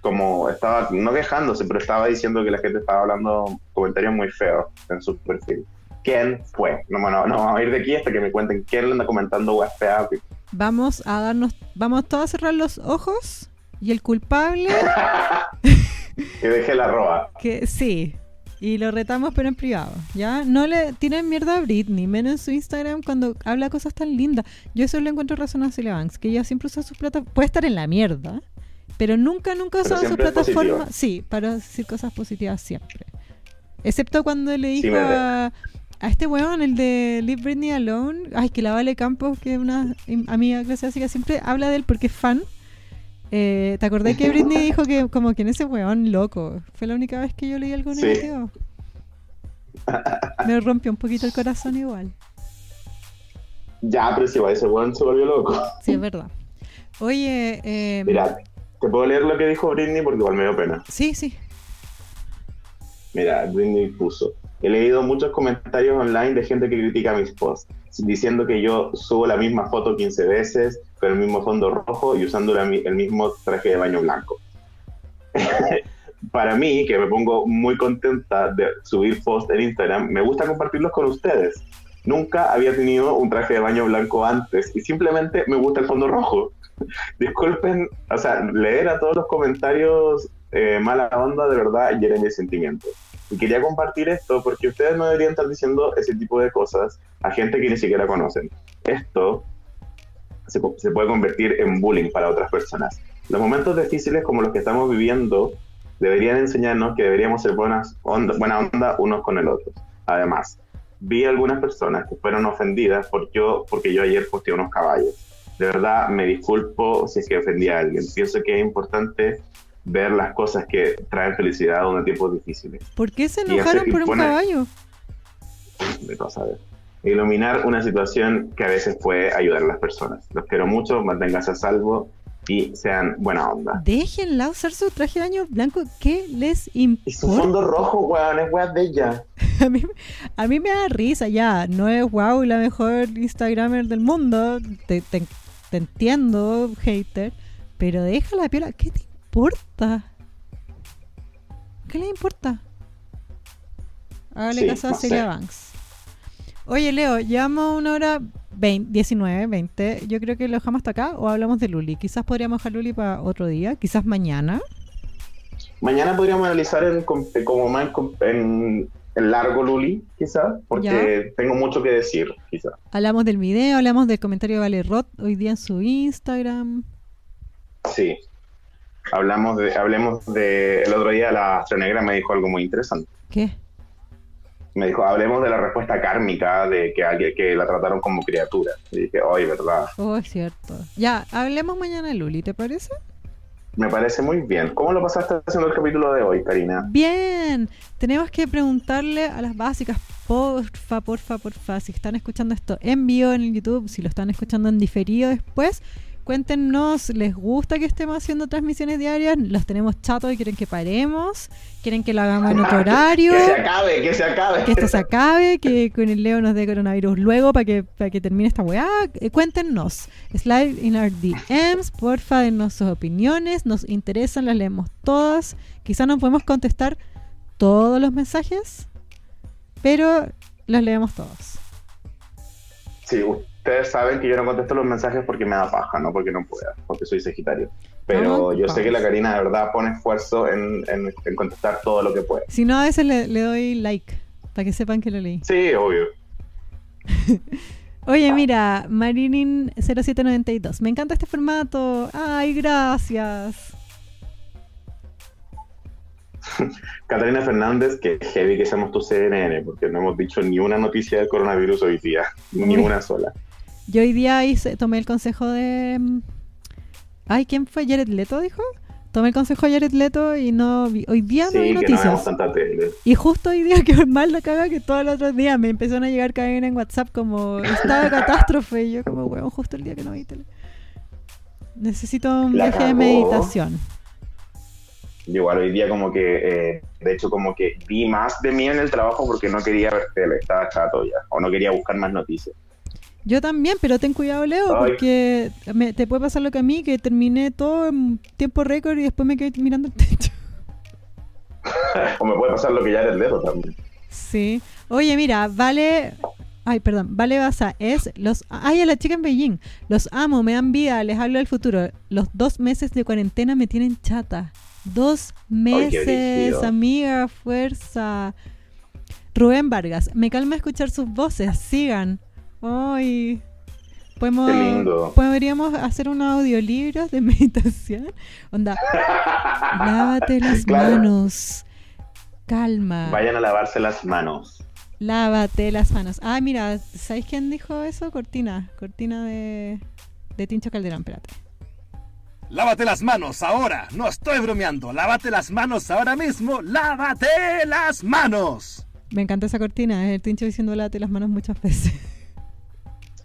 como estaba, no quejándose, pero estaba diciendo que la gente estaba hablando comentarios muy feos en su perfil. ¿Quién fue? No, bueno, no vamos a ir de aquí hasta que me cuenten quién le anda comentando feas. Vamos a darnos, vamos todos a cerrar los ojos y el culpable Que deje la roba. Que sí. Y lo retamos, pero en privado, ¿ya? No le tienen mierda a Britney, menos en su Instagram cuando habla cosas tan lindas. Yo eso le encuentro razón a Celia Banks, que ella siempre usa sus plataformas. Puede estar en la mierda, pero nunca, nunca usa sus plataformas. Sí, para decir cosas positivas siempre. Excepto cuando le dijo a, a este weón, el de Leave Britney Alone, ay, que la Vale Campos, que es una amiga clase básica, siempre habla de él porque es fan. Eh, ¿Te acordás que Britney dijo que como que en ese weón loco? Fue la única vez que yo leí algo Sí. negativo. Me rompió un poquito el corazón igual. Ya, pero si va, ese weón se volvió loco. Sí, es verdad. Oye, eh, Mira, te puedo leer lo que dijo Britney porque igual me dio pena. sí, sí. Mira, Britney puso. He leído muchos comentarios online de gente que critica mis posts, diciendo que yo subo la misma foto 15 veces, el mismo fondo rojo y usando el mismo traje de baño blanco. Para mí, que me pongo muy contenta de subir posts en Instagram, me gusta compartirlos con ustedes. Nunca había tenido un traje de baño blanco antes y simplemente me gusta el fondo rojo. Disculpen, o sea, leer a todos los comentarios eh, mala onda de verdad hieren mis sentimientos. Y quería compartir esto porque ustedes no deberían estar diciendo ese tipo de cosas a gente que ni siquiera conocen. Esto se, se puede convertir en bullying para otras personas. Los momentos difíciles como los que estamos viviendo deberían enseñarnos que deberíamos ser buenas onda, buena onda unos con el otro. Además, vi algunas personas que fueron ofendidas por yo, porque yo ayer posteé unos caballos. De verdad, me disculpo si es que ofendí a alguien. Pienso que es importante ver las cosas que traen felicidad a unos tiempos difíciles. ¿Por qué se enojaron por un caballo? de todo saber. Iluminar una situación que a veces puede ayudar a las personas. Los quiero mucho, manténganse a salvo y sean buena onda. Déjenla usar su traje de baño blanco. ¿Qué les Y su importa? fondo rojo, weón, es weón de ella. A mí, a mí me da risa ya. No es wow la mejor Instagramer del mundo. Te, te- te entiendo, hater. Pero deja la piola. ¿Qué te importa? ¿Qué le importa? Hágale Sí, caso a Celia. Banks. Oye, Leo, llevamos una hora 20, 19, 20. Yo creo que lo dejamos hasta acá o hablamos de Luli. Quizás podríamos dejar Luli para otro día. Quizás mañana. Mañana podríamos analizar en, com- como más en, com- en, en largo, Luli, quizás, porque tengo mucho que decir, quizás. Hablamos del video, hablamos del comentario de Vale Roth hoy día en su Instagram. Sí. Hablamos de, hablemos de, el otro día la astronegra me dijo algo muy interesante. ¿Qué? Me dijo, hablemos de la respuesta kármica de que alguien que la trataron como criatura. Y dije, oye, verdad. Oh, es cierto. Ya, hablemos mañana de Luli, ¿te parece? Me parece muy bien. ¿Cómo lo pasaste haciendo el capítulo de hoy, Karina? Bien, tenemos que preguntarle a las básicas, porfa, porfa, porfa, si están escuchando esto en vivo en el YouTube, si lo están escuchando en diferido después, cuéntenos, ¿les gusta que estemos haciendo transmisiones diarias? ¿Los tenemos chatos y quieren que paremos? ¿Quieren que lo hagamos en otro horario? Que se acabe, que se acabe. que esto se acabe, que con el Leo nos dé coronavirus luego para que, para que termine esta weá. Eh, cuéntenos. Slide in our DMs, porfa, denos sus opiniones. Nos interesan, las leemos todas. Quizás no podemos contestar todos los mensajes, pero los leemos todos. Sí, ustedes saben que yo no contesto los mensajes porque me da paja, no porque no pueda, porque soy sagitario. Pero Ah, yo sé que la. Karina de verdad pone esfuerzo en, en- en contestar todo lo que puede. Si no, a veces le, le doy like para que sepan que lo leí. Sí, obvio. Oye, mira, Marinin0792. Me encanta este formato. Ay, gracias. Catalina Fernández, que heavy que seamos tu CNN, porque no hemos dicho ni una noticia del coronavirus hoy día, ni una sola. Yo hoy día hice, tomé el consejo de. mm, Ay, ¿quién fue? ¿Jared Leto dijo? Tomé el consejo de Jared Leto y no vi. Hoy día Sí, no vi no noticias. tele. y justo hoy día que mal la caga que todos los otros días me empezaron a llegar cadena en WhatsApp como estado de catástrofe. Y yo, como, weón, justo el día que no vi tele. Necesito un La viaje de meditación. Yo Igual hoy día como que, eh, de hecho como que vi más de mí en el trabajo porque no quería ver tele, estaba chato ya, o no quería buscar más noticias. Yo también, pero ten cuidado, Leo, Ay. porque me- te puede pasar lo que a mí, que terminé todo en tiempo récord y después me quedé mirando el techo. o me puede pasar lo que ya eres dedo también. Sí. Oye, mira, vale. Ay, perdón. Vale Baza es los. Ay, a la chica en Beijing. Los amo, me dan vida, les hablo del futuro. Los dos meses de cuarentena me tienen chata. Dos meses, brígido. amiga, fuerza. Rubén Vargas, me calma escuchar sus voces. Sigan. Ay. Podemos, Qué lindo. podríamos hacer un audiolibro de meditación. Onda, lávate las Claro. manos. Calma. Vayan a lavarse las manos. Lávate las manos. Ah, mira, ¿sabéis quién dijo eso? Cortina. Cortina de, de Tincho Calderón, espérate. Lávate las manos ahora. No estoy bromeando. Lávate las manos ahora mismo. Lávate las manos. Me encanta esa cortina, es el Tincho diciendo lávate las manos muchas veces.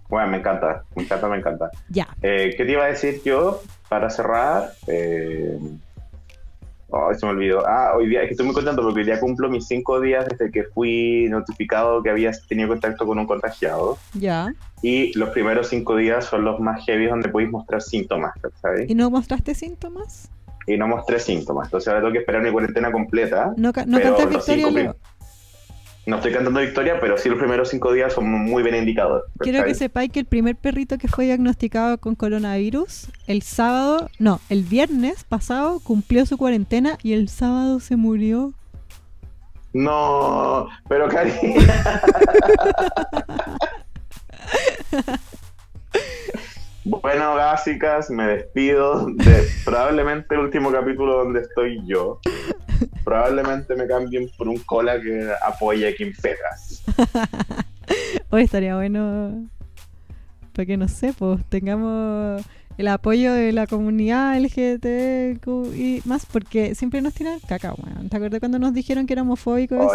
Bueno, me encanta, me encanta, me encanta. ya. Eh, ¿Qué te iba a decir yo para cerrar? Eh... Ay, se me olvidó. Ah, hoy día, es que estoy muy contento porque hoy día cumplo mis cinco días desde que fui notificado que había tenido contacto con un contagiado. Ya. Y los primeros cinco días son los más heavy donde podéis mostrar síntomas, ¿sabes? ¿Y no mostraste síntomas? Y no mostré síntomas. Entonces ahora tengo que esperar mi cuarentena completa. No, no Pero los victoria, cinco. No estoy cantando victoria, pero sí los primeros cinco días son muy bien indicadores. Quiero que sepáis que el primer perrito que fue diagnosticado con coronavirus, el sábado, no, el viernes pasado cumplió su cuarentena y el sábado se murió. No, pero Karina. bueno, básicas, me despido de probablemente el último capítulo donde estoy yo. Probablemente me cambien por un cola que apoye a Kim Petras. Hoy estaría bueno para que no sé, pues tengamos el apoyo de la comunidad LGBTQ y más, porque siempre nos tiran caca, weón. ¿Te acuerdas cuando nos dijeron que era homofóbico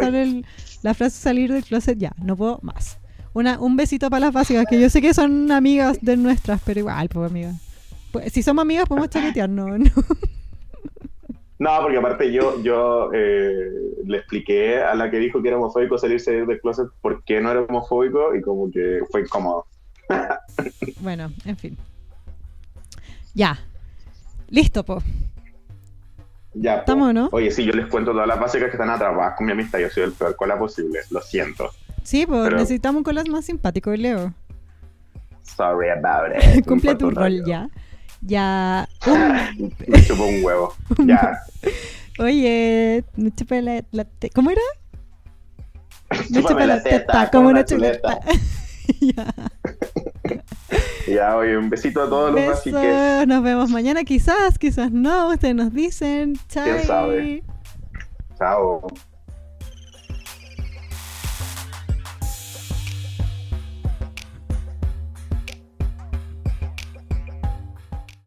la frase salir del closet? Ya, no puedo más. Una, un besito para las básicas, que yo sé que son amigas de nuestras, pero igual, pues amigas. Pues, si somos amigas podemos chaquetear, no, no. No, porque aparte yo, yo eh, le expliqué a la que dijo que era homofóbico salirse del closet por qué no era homofóbico y como que fue incómodo. Bueno, en fin. Ya. Listo, po. Ya, po. ¿Estamos, no? Oye, sí, yo les cuento todas las básicas que están atrapadas con mi amistad. Yo soy el peor cola posible, lo siento. Sí, pues Pero- necesitamos un colas más simpático, Leo. Sorry about it. Cumple tu rol ya. Ya. Me chupo un huevo. Ya. oye, me chupa la, la te- ¿Cómo era? Me chupa la teta teta, como una chuleta. ya. Ya, oye, un besito a todos los básicos. Besos, nos vemos mañana quizás, quizás no, ustedes nos dicen. Chao. ¿Quién sabe? Chao.